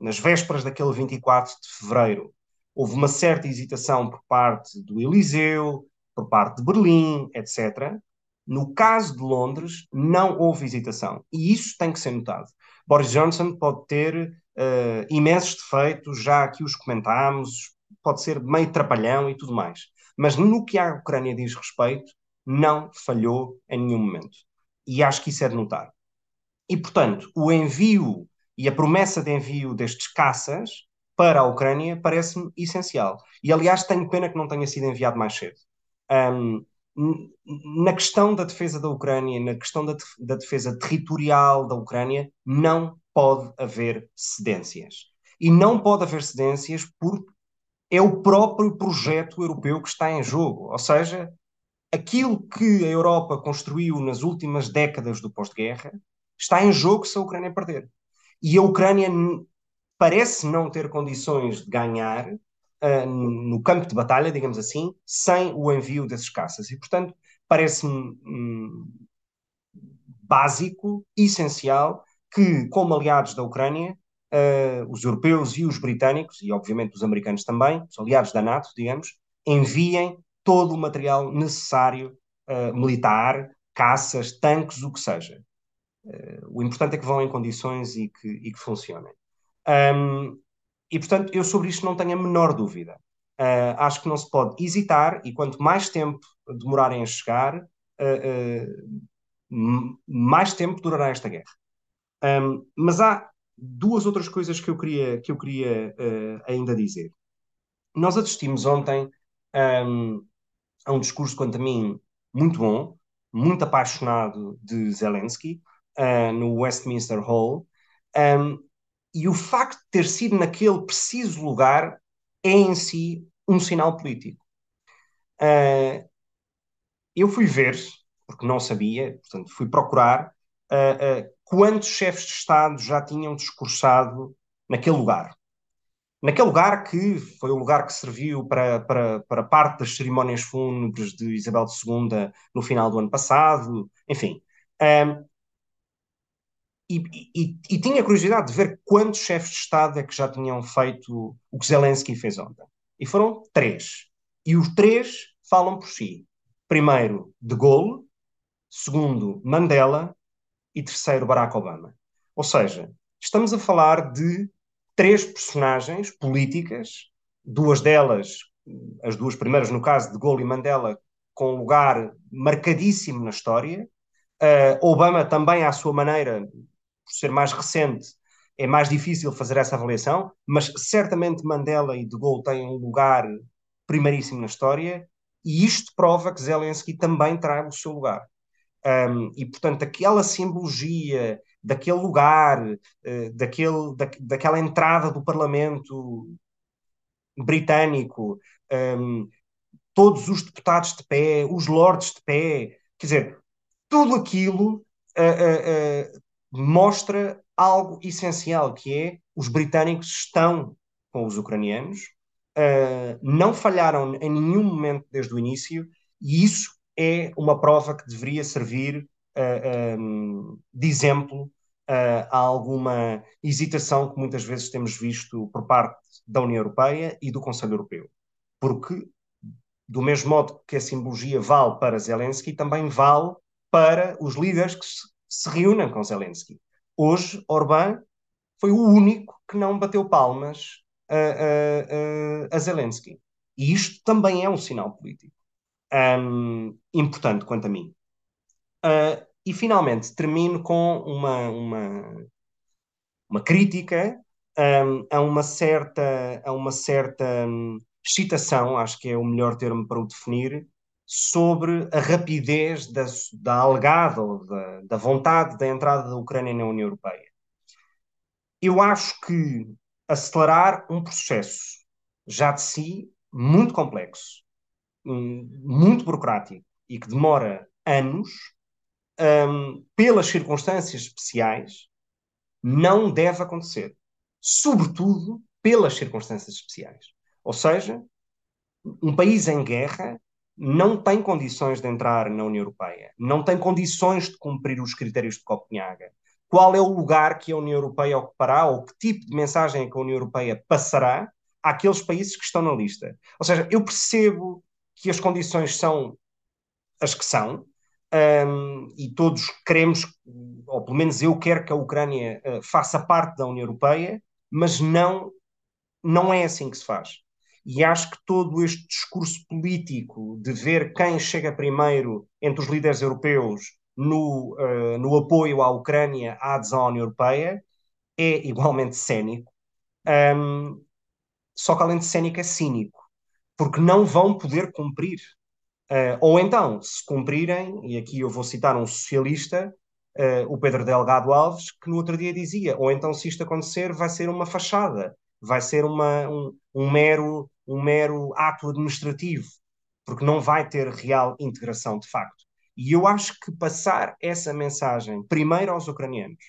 nas vésperas daquele 24 de fevereiro, houve uma certa hesitação por parte do Eliseu, por parte de Berlim, etc., no caso de Londres, não houve hesitação. E isso tem que ser notado. Boris Johnson pode ter uh, imensos defeitos, já aqui os comentámos, pode ser meio trapalhão e tudo mais. Mas no que a Ucrânia diz respeito, não falhou em nenhum momento. E acho que isso é de notar. E, portanto, o envio e a promessa de envio destes caças para a Ucrânia parece-me essencial. E, aliás, tenho pena que não tenha sido enviado mais cedo. Um, na questão da defesa da Ucrânia, na questão da, da defesa territorial da Ucrânia, não pode haver cedências. E não pode haver cedências porque é o próprio projeto europeu que está em jogo. Ou seja, aquilo que a Europa construiu nas últimas décadas do pós-guerra está em jogo se a Ucrânia perder. E a Ucrânia parece não ter condições de ganhar uh, no campo de batalha, digamos assim, sem o envio desses caças. E, portanto, parece-me hum, básico, essencial, que, como aliados da Ucrânia, uh, os europeus e os britânicos, e obviamente os americanos também, os aliados da NATO, digamos, enviem todo o material necessário uh, militar, caças, tanques, o que seja. Uh, o importante é que vão em condições e que, e que funcionem. Um, e, portanto, eu sobre isto não tenho a menor dúvida. Uh, acho que não se pode hesitar e quanto mais tempo demorarem a chegar, mais tempo durará esta guerra. Um, mas há duas outras coisas que eu queria, que eu queria ainda dizer. Nós assistimos ontem um, a um discurso, quanto a mim, muito bom, muito apaixonado de Zelensky, uh, no Westminster Hall. Um, e o facto de ter sido naquele preciso lugar é em si um sinal político. Uh, eu fui ver, porque não sabia, portanto, fui procurar uh, uh, quantos chefes de Estado já tinham discursado naquele lugar naquele lugar que foi o lugar que serviu para, para, para parte das cerimónias fúnebres de Isabel II no final do ano passado, enfim. Um, e, e, e, tinha curiosidade de ver quantos chefes de Estado é que já tinham feito o que Zelensky fez ontem. E foram três. E os três falam por si. Primeiro, De Gaulle. Segundo, Mandela. E terceiro, Barack Obama. Ou seja, estamos a falar de três personagens políticas, duas delas, as duas primeiras no caso de Gaulle e Mandela, com um lugar marcadíssimo na história. Uh, Obama também, à sua maneira, por ser mais recente, é mais difícil fazer essa avaliação, mas certamente Mandela e De Gaulle têm um lugar primeiríssimo na história, e isto prova que Zelensky também traz o seu lugar. Um, e, portanto, aquela simbologia daquele lugar, uh, daquele, da, daquela entrada do Parlamento britânico, um, todos os deputados de pé, os lords de pé, quer dizer, tudo aquilo uh, uh, mostra algo essencial, que é os britânicos estão com os ucranianos, não falharam em nenhum momento desde o início, e isso é uma prova que deveria servir uh, um, de exemplo uh, a alguma hesitação que muitas vezes temos visto por parte da União Europeia e do Conselho Europeu. Porque, do mesmo modo que a simbologia vale para Zelensky, também vale para os líderes que se, se reúnem com Zelensky. Hoje, Orbán foi o único que não bateu palmas a, a, a Zelensky. E isto também é um sinal político um, importante quanto a mim. Uh, e finalmente termino com uma, uma, uma crítica um, a uma certa, a uma certa um, excitação, acho que é o melhor termo para o definir, sobre a rapidez da, da alegada ou da, da vontade da entrada da Ucrânia na União Europeia. Eu acho que acelerar um processo já de si muito complexo, muito burocrático e que demora anos, um, pelas circunstâncias especiais, não deve acontecer. Sobretudo pelas circunstâncias especiais. Ou seja, um país em guerra não tem condições de entrar na União Europeia, não tem condições de cumprir os critérios de Copenhaga. Qual é o lugar que a União Europeia ocupará ou que tipo de mensagem é que a União Europeia passará àqueles países que estão na lista? Ou seja, eu percebo que as condições são as que são, um, e todos queremos, ou pelo menos eu quero que a Ucrânia uh, faça parte da União Europeia, mas não, não é assim que se faz. E acho que todo este discurso político de ver quem chega primeiro entre os líderes europeus no, uh, no apoio à Ucrânia, à adesão à União Europeia, é igualmente cénico. Um, só que além de cénico, é cínico porque não vão poder cumprir Uh, ou então, se cumprirem, e aqui eu vou citar um socialista, uh, o Pedro Delgado Alves, que no outro dia dizia: ou então, se isto acontecer, vai ser uma fachada, vai ser uma, um, um, mero, um mero ato administrativo, porque não vai ter real integração de facto. E eu acho que passar essa mensagem primeiro aos ucranianos,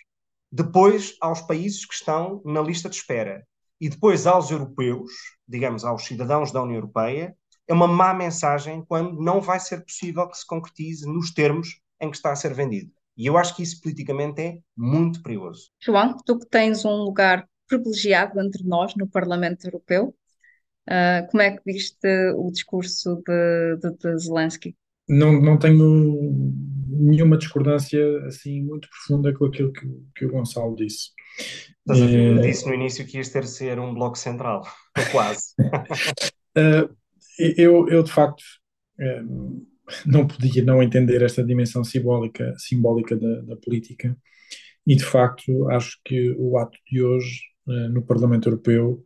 depois aos países que estão na lista de espera e depois aos europeus, digamos aos cidadãos da União Europeia, é uma má mensagem quando não vai ser possível que se concretize nos termos em que está a ser vendido. E eu acho que isso politicamente é muito perigoso. João, tu que tens um lugar privilegiado entre nós no Parlamento Europeu, uh, como é que viste o discurso de, de, de Zelensky? Não, não tenho nenhuma discordância assim muito profunda com aquilo que, que o Gonçalo disse. Estás a ver? Eh, disse no início que ias ter de ser um bloco central, quase. uh, eu, eu, de facto, uh, não podia não entender esta dimensão simbólica, simbólica da, da, política e de facto acho que o ato de hoje uh, no Parlamento Europeu,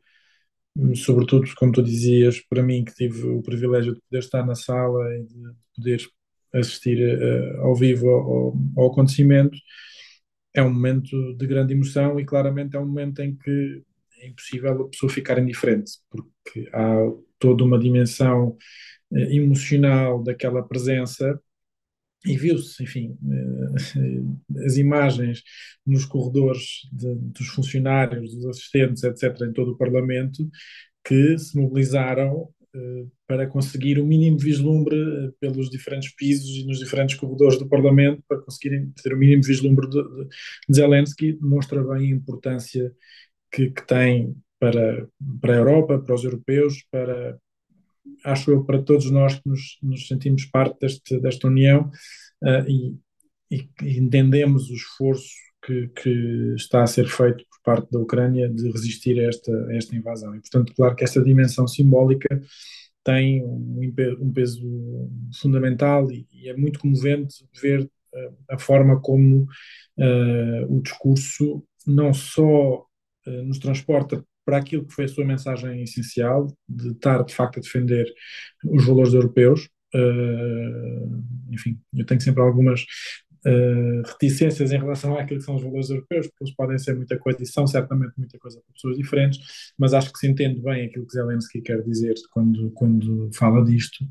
sobretudo como tu dizias, para mim que tive o privilégio de poder estar na sala e de poder assistir uh, ao vivo ao, ao, acontecimento, é um momento de grande emoção e claramente é um momento em que é impossível a pessoa ficar indiferente, porque há toda uma dimensão eh, emocional daquela presença e viu-se, enfim, eh, as imagens nos corredores de, dos funcionários, dos assistentes, etc., em todo o Parlamento, que se mobilizaram eh, para conseguir o mínimo vislumbre pelos diferentes pisos e nos diferentes corredores do Parlamento, para conseguirem ter o mínimo vislumbre de, de Zelensky, demonstra bem a importância que, que tem para, para a Europa, para os europeus, para, acho eu, para todos nós que nos, nos sentimos parte deste, desta União uh, e, e, entendemos o esforço que, que, está a ser feito por parte da Ucrânia de resistir a esta, a esta invasão. E, portanto, claro que esta dimensão simbólica tem um, um peso fundamental e, e, é muito comovente ver uh, a forma como uh, o discurso não só nos transporta para aquilo que foi a sua mensagem essencial, de estar de facto a defender os valores europeus. Uh, enfim, eu tenho sempre algumas uh, reticências em relação àquilo que são os valores europeus, porque eles podem ser muita coisa e são certamente muita coisa para pessoas diferentes, mas acho que se entende bem aquilo que Zelensky quer dizer quando, quando fala disto,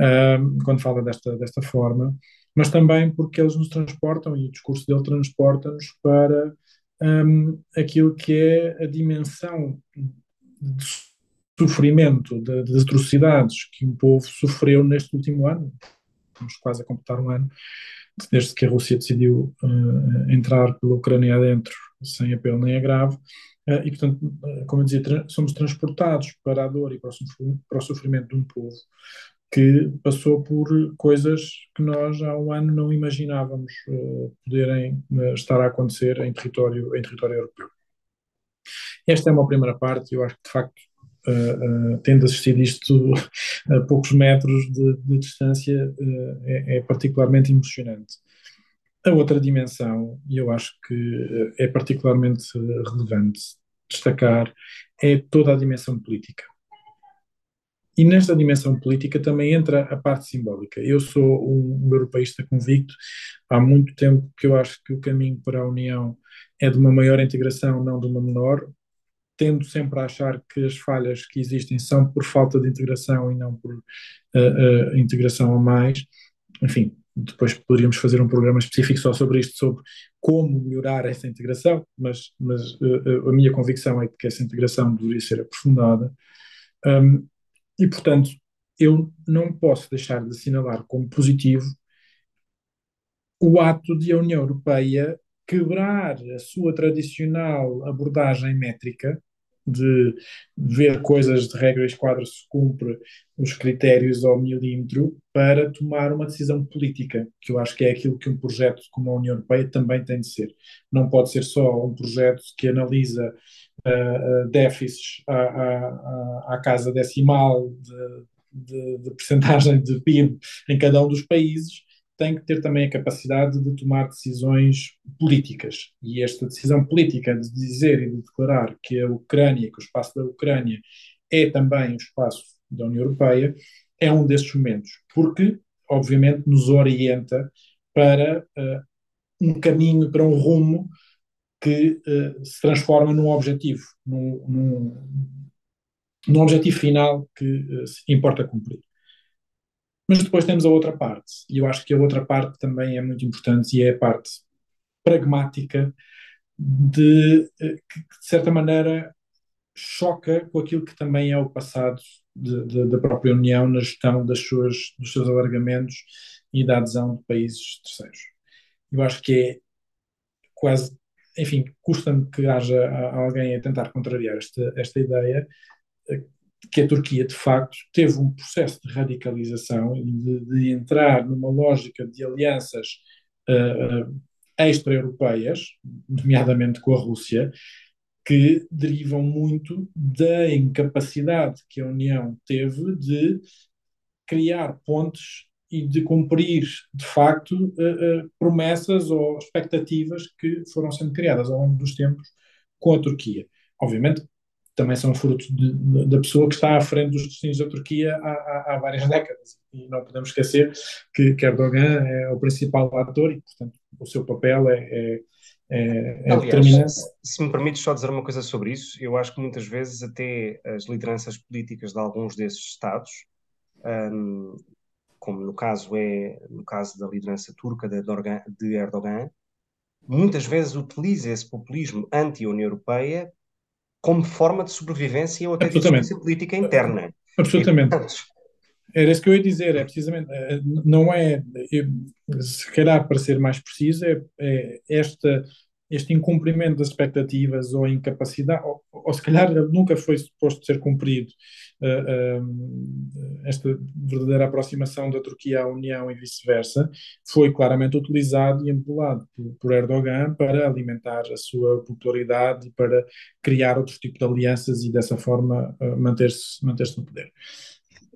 uh, quando fala desta, desta forma, mas também porque eles nos transportam e o discurso dele transporta-nos para um, aquilo que é a dimensão de sofrimento, de, de, atrocidades que um povo sofreu neste último ano. Estamos quase a completar um ano desde que a Rússia decidiu uh, entrar pela Ucrânia adentro sem apelo nem agravo. Uh, e, portanto, uh, como eu dizia, tra somos transportados para a dor e para o, para o sofrimento de um povo que passou por coisas que nós há um ano não imaginávamos uh, poderem uh, estar a acontecer em território, em território europeu. Esta é uma primeira parte, eu acho que de facto, uh, tendo assistido isto a poucos metros de, de distância, é, é, particularmente emocionante. A outra dimensão, e eu acho que é particularmente relevante destacar, é toda a dimensão política e nesta dimensão política também entra a parte simbólica. Eu sou um, europeísta convicto, há muito tempo que eu acho que o caminho para a União é de uma maior integração, não de uma menor, tendo sempre a achar que as falhas que existem são por falta de integração e não por uh, uh, integração a mais. Enfim, depois poderíamos fazer um programa específico só sobre isto, sobre como melhorar essa integração, mas, mas uh, a minha convicção é que essa integração deveria ser aprofundada. Um, e, portanto, eu não posso deixar de assinalar como positivo o ato de a União Europeia quebrar a sua tradicional abordagem métrica de ver coisas de regra e esquadra se cumpre os critérios ao milímetro para tomar uma decisão política, que eu acho que é aquilo que um projeto como a União Europeia também tem de ser. Não pode ser só um projeto que analisa uh, déficits à, à, à, casa decimal de, de, de percentagem de PIB em cada um dos países, tem que ter também a capacidade de tomar decisões políticas. E esta decisão política de dizer e de declarar que a Ucrânia, que o espaço da Ucrânia é também o espaço da União Europeia, é um desses momentos, porque, obviamente, nos orienta para uh, um caminho, para um rumo que uh, se transforma num objetivo, num, num, num objetivo final que uh, importa cumprir. Mas depois temos a outra parte, e eu acho que a outra parte também é muito importante, e é a parte pragmática de que, de certa maneira, choca com aquilo que também é o passado de, de, da própria União na gestão das suas, dos seus alargamentos e da adesão de países terceiros. Eu acho que é quase, enfim, custa-me que haja alguém a tentar contrariar esta, esta ideia, eh, que a Turquia, de facto, teve um processo de radicalização e de, de, entrar numa lógica de alianças uh, extra-europeias, nomeadamente com a Rússia, que derivam muito da incapacidade que a União teve de criar pontes e de cumprir, de facto, uh, uh, promessas ou expectativas que foram sendo criadas ao longo dos tempos com a Turquia. Obviamente, também são fruto da pessoa que está à frente dos destinos da Turquia há, há, há, várias décadas. E não podemos esquecer que, que Erdogan é o principal ator e, portanto, o seu papel é, é é, é Aliás, determinante. Se me permites só dizer uma coisa sobre isso, eu acho que muitas vezes até as lideranças políticas de alguns desses Estados, um, como no caso é no caso da liderança turca de Erdogan, muitas vezes utiliza esse populismo anti-União Europeia como forma de sobrevivência ou até de justiça política interna. Absolutamente. E, era isso que eu ia dizer, é precisamente, eh, não é, se calhar para ser mais preciso, é, é esta, este incumprimento das expectativas ou incapacidade, ou, ou se calhar nunca foi suposto ser cumprido, uh, uh, esta verdadeira aproximação da Turquia à União e vice-versa, foi claramente utilizado e empolado por, por, Erdogan para alimentar a sua popularidade e para criar outro tipo de alianças e dessa forma uh, manter-se manter, no poder.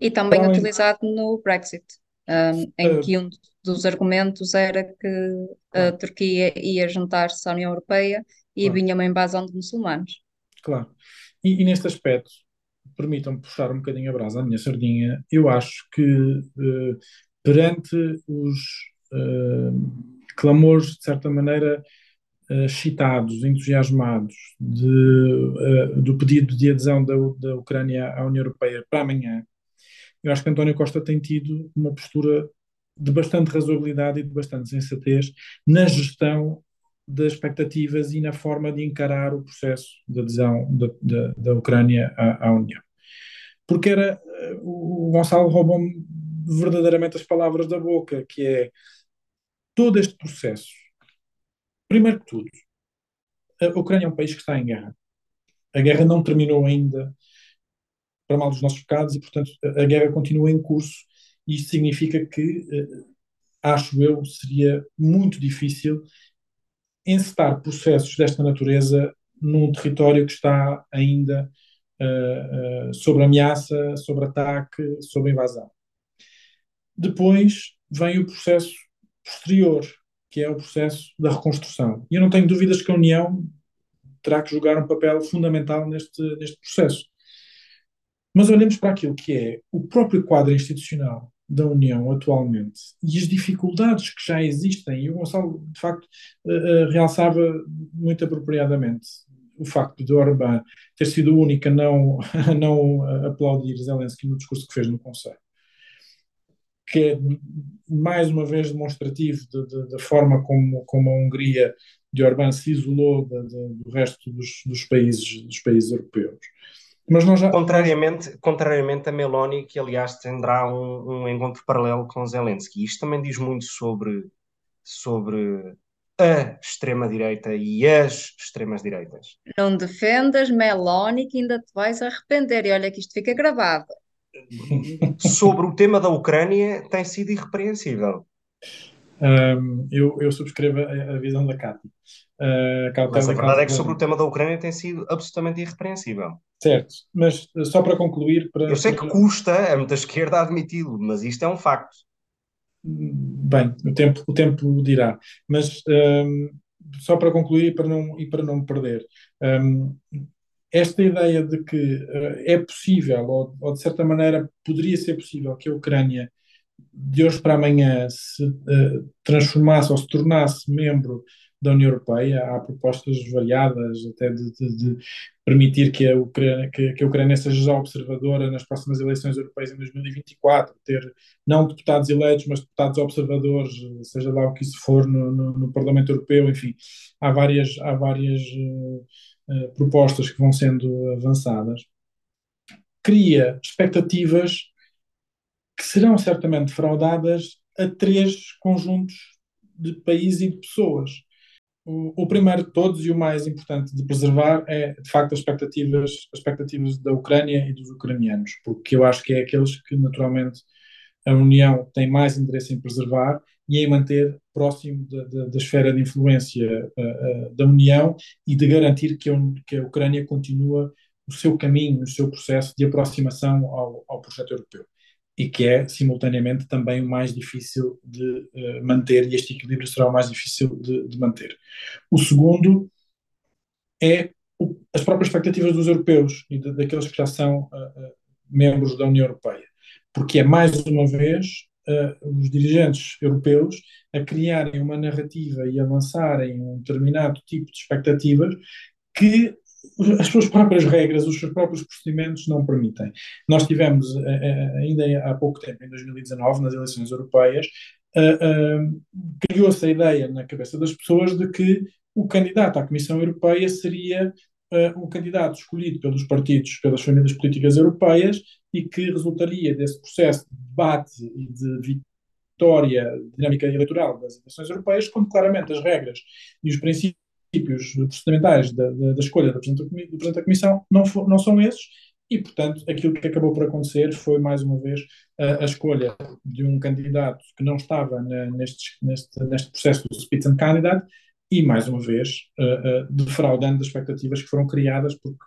E também então, utilizado no Brexit, um, em que um dos argumentos era que a Turquia ia juntar-se à União Europeia e claro. vinha uma invasão de muçulmanos. Claro. E, e neste aspecto, permitam-me puxar um bocadinho a brasa à minha sardinha, eu acho que uh, perante os uh, clamores, de certa maneira, excitados, entusiasmados de, do pedido de adesão da, da Ucrânia à União Europeia para amanhã, eu acho que António Costa tem tido uma postura de bastante razoabilidade e de bastante sensatez na gestão das expectativas e na forma de encarar o processo de adesão da, da, Ucrânia à, à, União. Porque era, eh, o Gonçalo roubou-me verdadeiramente as palavras da boca, que é todo este processo. Primeiro que tudo, a Ucrânia é um país que está em guerra. A guerra não terminou ainda para mal dos nossos pecados e, portanto, a guerra continua em curso. E isto significa que, eh, acho eu, seria muito difícil encetar processos desta natureza num território que está ainda uh, uh, sob ameaça, sob ataque, sob invasão. Depois vem o processo posterior, que é o processo da reconstrução. E eu não tenho dúvidas que a União terá que jogar um papel fundamental neste, neste processo. Mas olhemos para aquilo que é o próprio quadro institucional da União atualmente e as dificuldades que já existem, e o Gonçalo, de facto, uh, realçava muito apropriadamente o facto de Orbán ter sido o único a não, a não aplaudir Zelensky no discurso que fez no Conselho. Que é, mais uma vez, demonstrativo da forma como, como a Hungria de Orbán se isolou de, de, do resto dos, dos, países, dos países europeus. Mas nós já... contrariamente, contrariamente a Meloni, que aliás terá um, um encontro paralelo com Zelensky. Isto também diz muito sobre, sobre a extrema-direita e as extremas-direitas. Não defendas Meloni que ainda te vais arrepender. E olha que isto fica gravado. sobre o tema da Ucrânia tem sido irrepreensível. Um, eu, eu, subscrevo a, a visão da Cátia. Uh, mas a verdade é que sobre o tema da Ucrânia tem sido absolutamente irrepreensível. Certo, mas só para concluir. Para, eu sei que custa a muita esquerda admiti-lo, mas isto é um facto. Bem, o tempo, o tempo dirá. Mas um, só para concluir e para não, e para não perder. Um, esta ideia de que uh, é possível, ou, ou, de certa maneira poderia ser possível, que a Ucrânia de hoje para amanhã se uh, transformasse ou se tornasse membro da União Europeia. Há propostas variadas, até de, de, de permitir que a, Ucrânia, que, que, a Ucrânia seja já observadora nas próximas eleições europeias em 2024, ter não deputados eleitos, mas deputados observadores, seja lá o que isso for, no, no, no Parlamento Europeu, enfim, há várias, há várias uh, uh, propostas que vão sendo avançadas. Cria expectativas que serão certamente fraudadas a três conjuntos de países e de pessoas. O, o, primeiro de todos e o mais importante de preservar é, de facto, as expectativas, as expectativas da Ucrânia e dos ucranianos, porque eu acho que é aqueles que, naturalmente, a União tem mais interesse em preservar e em manter próximo da, da, da esfera de influência uh, uh, da União e de garantir que a, que a Ucrânia continua o seu caminho, o seu processo de aproximação ao, ao projeto europeu e que é simultaneamente também o mais difícil de uh, manter, e este equilíbrio será o mais difícil de, de manter. O segundo é o, as próprias expectativas dos europeus e de, daqueles que já são uh, membros da União Europeia, porque é mais uma vez os dirigentes europeus a criarem uma narrativa e a lançarem um determinado tipo de expectativas que as suas próprias regras, os seus próprios procedimentos não permitem. Nós tivemos, eh, eh, ainda há pouco tempo, em 2019, nas eleições europeias, eh, criou-se a ideia na cabeça das pessoas de que o candidato à Comissão Europeia seria um candidato escolhido pelos partidos, pelas famílias políticas europeias e que resultaria desse processo de debate e de vitória dinâmica eleitoral das eleições europeias, quando claramente as regras e os princípios princípios procedimentais da, da, da escolha do Presidente, Presidente da Comissão não, for, não são esses, e, portanto, aquilo que acabou por acontecer foi, mais uma vez, a, a escolha de um candidato que não estava na, neste, neste, neste processo do Spitzenkandidat e, mais uma vez, uh, uh, defraudando as expectativas que foram criadas porque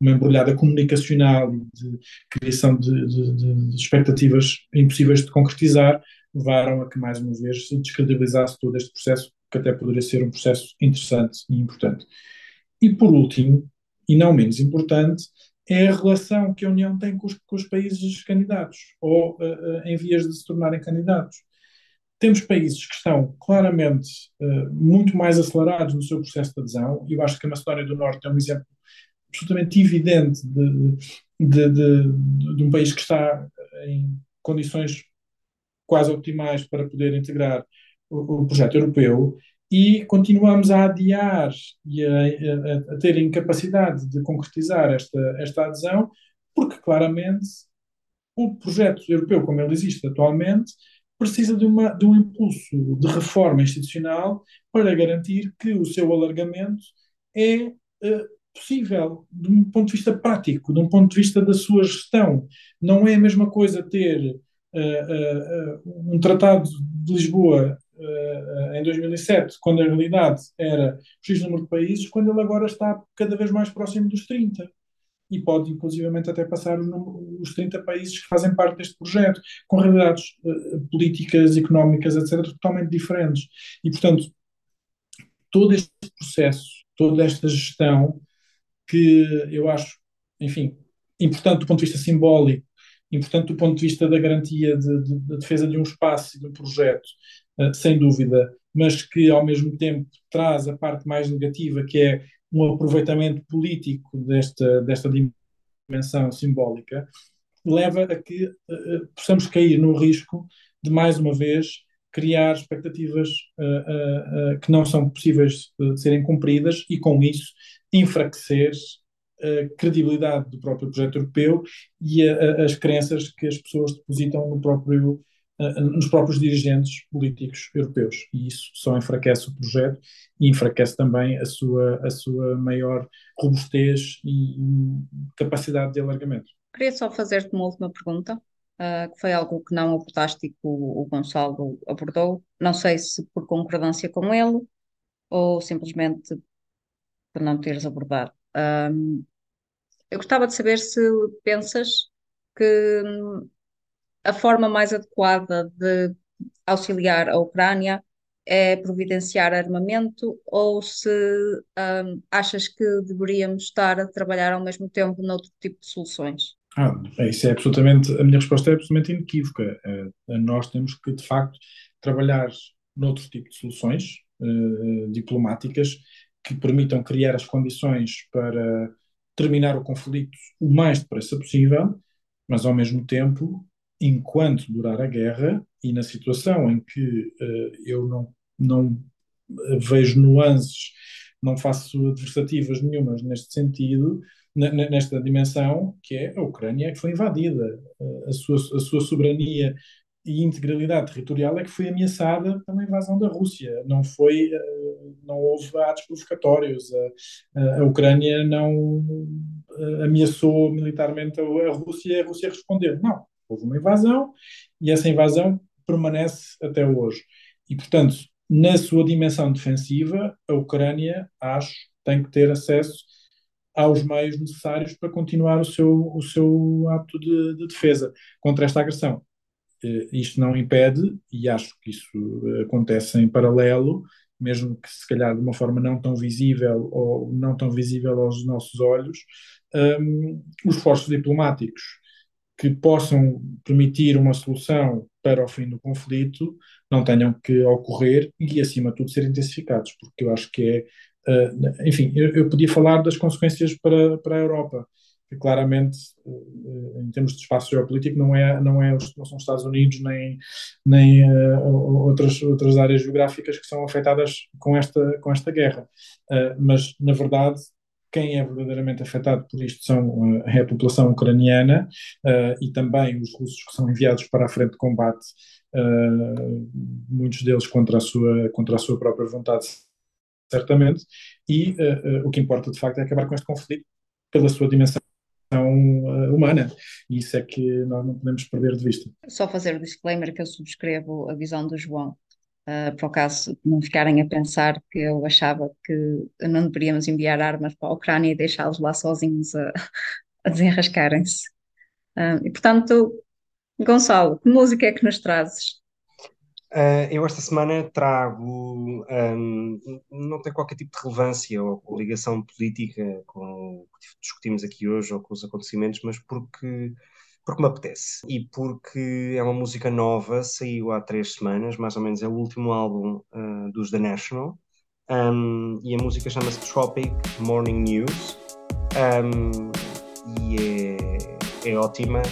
uma embrulhada comunicacional e de criação de, de, de, expectativas impossíveis de concretizar levaram a que, mais uma vez, se descredibilizasse todo este processo que até poderia ser um processo interessante e importante. E por último, e não menos importante, é a relação que a União tem com os, com os países candidatos ou uh, em vias de se tornarem candidatos. Temos países que estão claramente uh, muito mais acelerados no seu processo de adesão, e eu acho que a Macedónia do Norte é um exemplo absolutamente evidente de, de, de, de um país que está em condições quase optimais para poder integrar o, projeto europeu e continuamos a adiar e a, a, a, ter incapacidade de concretizar esta, esta adesão, porque claramente o projeto europeu, como ele existe atualmente, precisa de, uma, de um impulso de reforma institucional para garantir que o seu alargamento é uh, possível de um ponto de vista prático, de um ponto de vista da sua gestão. Não é a mesma coisa ter uh, uh, um tratado de Lisboa uh, em 2007, quando a realidade era X número de países, quando ele agora está cada vez mais próximo dos 30 e pode inclusivamente até passar os, os 30 países que fazem parte deste projeto, com realidades uh, políticas, económicas, etc., totalmente diferentes. E, portanto, todo este processo, toda esta gestão, que eu acho, enfim, importante do ponto de vista simbólico, importante do ponto de vista da garantia de, de, de defesa de um espaço e de um projeto, sem dúvida, mas que ao mesmo tempo traz a parte mais negativa, que é um aproveitamento político desta, desta dimensão simbólica, leva a que uh, possamos cair no risco de, mais uma vez, criar expectativas uh, que não são possíveis de serem cumpridas e, com isso, enfraquecer a credibilidade do próprio projeto europeu e a, a, as crenças que as pessoas depositam no próprio, nos próprios dirigentes políticos europeus. E isso só enfraquece o projeto e enfraquece também a sua, a sua maior robustez e, capacidade de alargamento. Queria só fazer-te uma última pergunta. Uh, que foi algo que não abordaste e que o, o Gonçalo abordou. Não sei se por concordância com ele ou simplesmente por não teres abordado. Eu gostava de saber se pensas que hum, a forma mais adequada de auxiliar a Ucrânia é providenciar armamento ou se um, achas que deveríamos estar a trabalhar ao mesmo tempo noutro tipo de soluções? Ah, é, isso é absolutamente, a minha resposta é absolutamente inequívoca. Uh, nós temos que, de facto, trabalhar noutro tipo de soluções uh, diplomáticas que permitam criar as condições para terminar o conflito o mais depressa possível, mas ao mesmo tempo, enquanto durar a guerra e na situação em que uh, eu não, não vejo nuances, não faço adversativas nenhumas neste sentido, nesta dimensão, que é a Ucrânia que foi invadida, uh, a sua, a sua soberania e integralidade territorial é que foi ameaçada pela invasão da Rússia. Não foi, eh, não houve atos provocatórios. A, a Ucrânia não eh, ameaçou militarmente a Rússia a Rússia respondeu. Não, houve uma invasão e essa invasão permanece até hoje. E, portanto, na sua dimensão defensiva, a Ucrânia, acho, tem que ter acesso aos meios necessários para continuar o seu, o seu ato de, de defesa contra esta agressão. Eh, isto não impede, e acho que isso eh, acontece em paralelo, mesmo que se calhar de uma forma não tão visível ou não tão visível aos nossos olhos, um, ehm, os esforços diplomáticos que possam permitir uma solução para o fim do conflito não tenham que ocorrer e, acima de tudo, ser intensificados, porque eu acho que é. Uh, enfim, eu, eu podia falar das consequências para, para a Europa que claramente, eh, em termos de espaço geopolítico, não, é, não, é, não são os Estados Unidos nem, nem uh, outras, outras áreas geográficas que são afetadas com esta, com esta guerra. Uh, mas, na verdade, quem é verdadeiramente afetado por isto são, é a população ucraniana e também os russos que são enviados para a frente de combate, muitos deles contra a sua, contra a sua própria vontade, certamente, e o que importa de facto é acabar com este conflito pela sua dimensão humana. E isso é que nós não podemos perder de vista. Só fazer o disclaimer que eu subscrevo a visão do João. Uh, por acaso não ficarem a pensar que eu achava que não deveríamos enviar armas para a Ucrânia e deixá-los lá sozinhos a, a desenrascarem-se. Uh, e portanto, Gonçalo, que música é que nos trazes? Uh, eu esta semana trago, um, não tem qualquer tipo de relevância ou, ou, ligação política com o que discutimos aqui hoje ou com os acontecimentos, mas porque, porque me apetece e porque é uma música nova, saiu há três semanas, mais ou menos é o último álbum uh, dos The National, um, e a música chama-se Tropic Morning News um, e é, é ótima.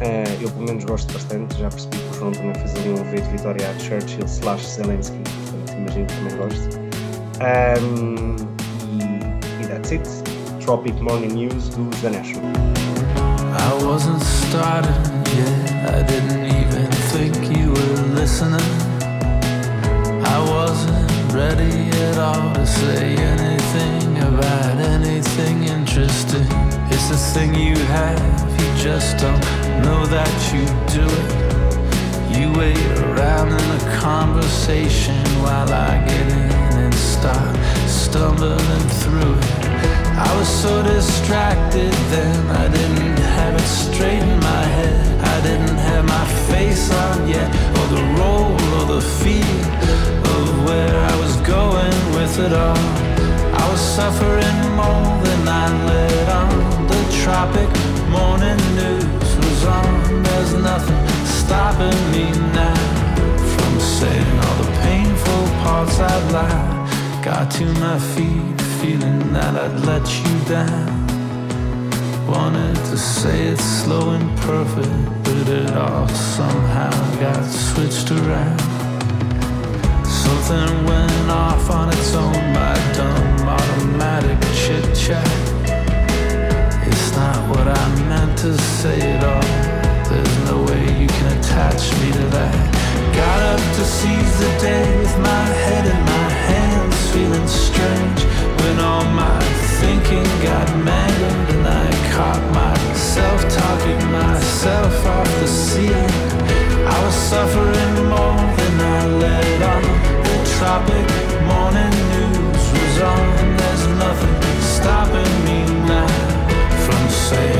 Uh, eu pelo menos gosto bastante, já percebi que o João também fez ali um V de Vitória a Churchill slash Zelensky, portanto imagino que também gosto. Um, e, e that's it. Tropic Morning News do The National. I wasn't started yet, I didn't even think you were listening. I wasn't ready at all to say anything about anything interesting. It's a thing you have, you just don't know that you do it. You wait around in a conversation while I get in and start stumbling through it. I was so distracted then, I didn't have it straight in my head. I didn't have my face on yet, or the role or the feel of where I was going with it all. I was suffering more than I let on. The tropic morning news was on. There's nothing stopping me now from saying all the painful parts I'd lie. Got to my feet, feeling that I'd let you down. Wanted to say it slow and perfect, but it all somehow got switched around. Something went off on its own, my dumb automatic chit chat It's not what I meant to say at all. There's no way you can attach me to that. Got up to seize the day with my head in thinking got mangled and I caught myself talking myself off the ceiling. I was suffering more than I let on. The tropic morning news was on. There's nothing stopping me now from saying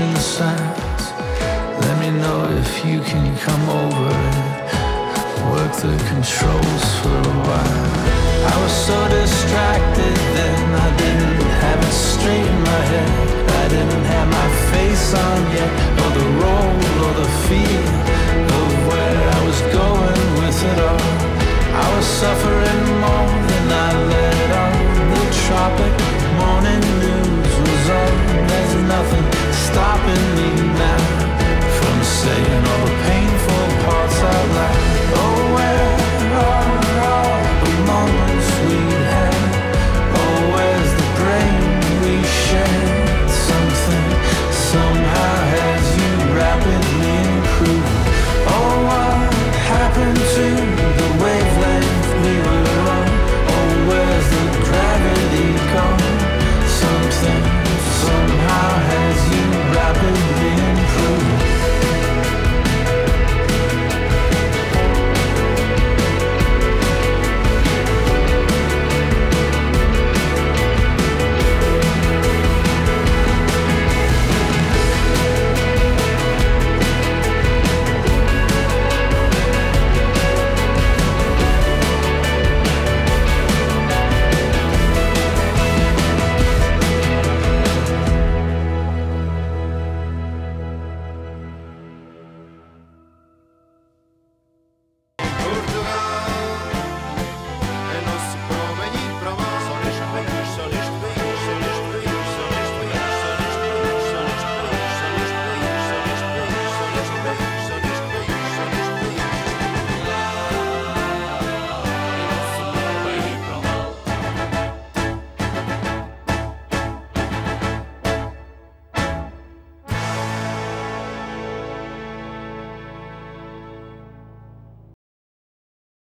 ocean. Let me know if you can come over and work the controls for a while. I was so distracted then, I didn't have it straight in my head. I didn't have my face on yet, or the role, or the feel of where I was going with it all. I was suffering more than I let on. The tropic morning nothing stopping me now from saying all the painful parts out loud. Oh,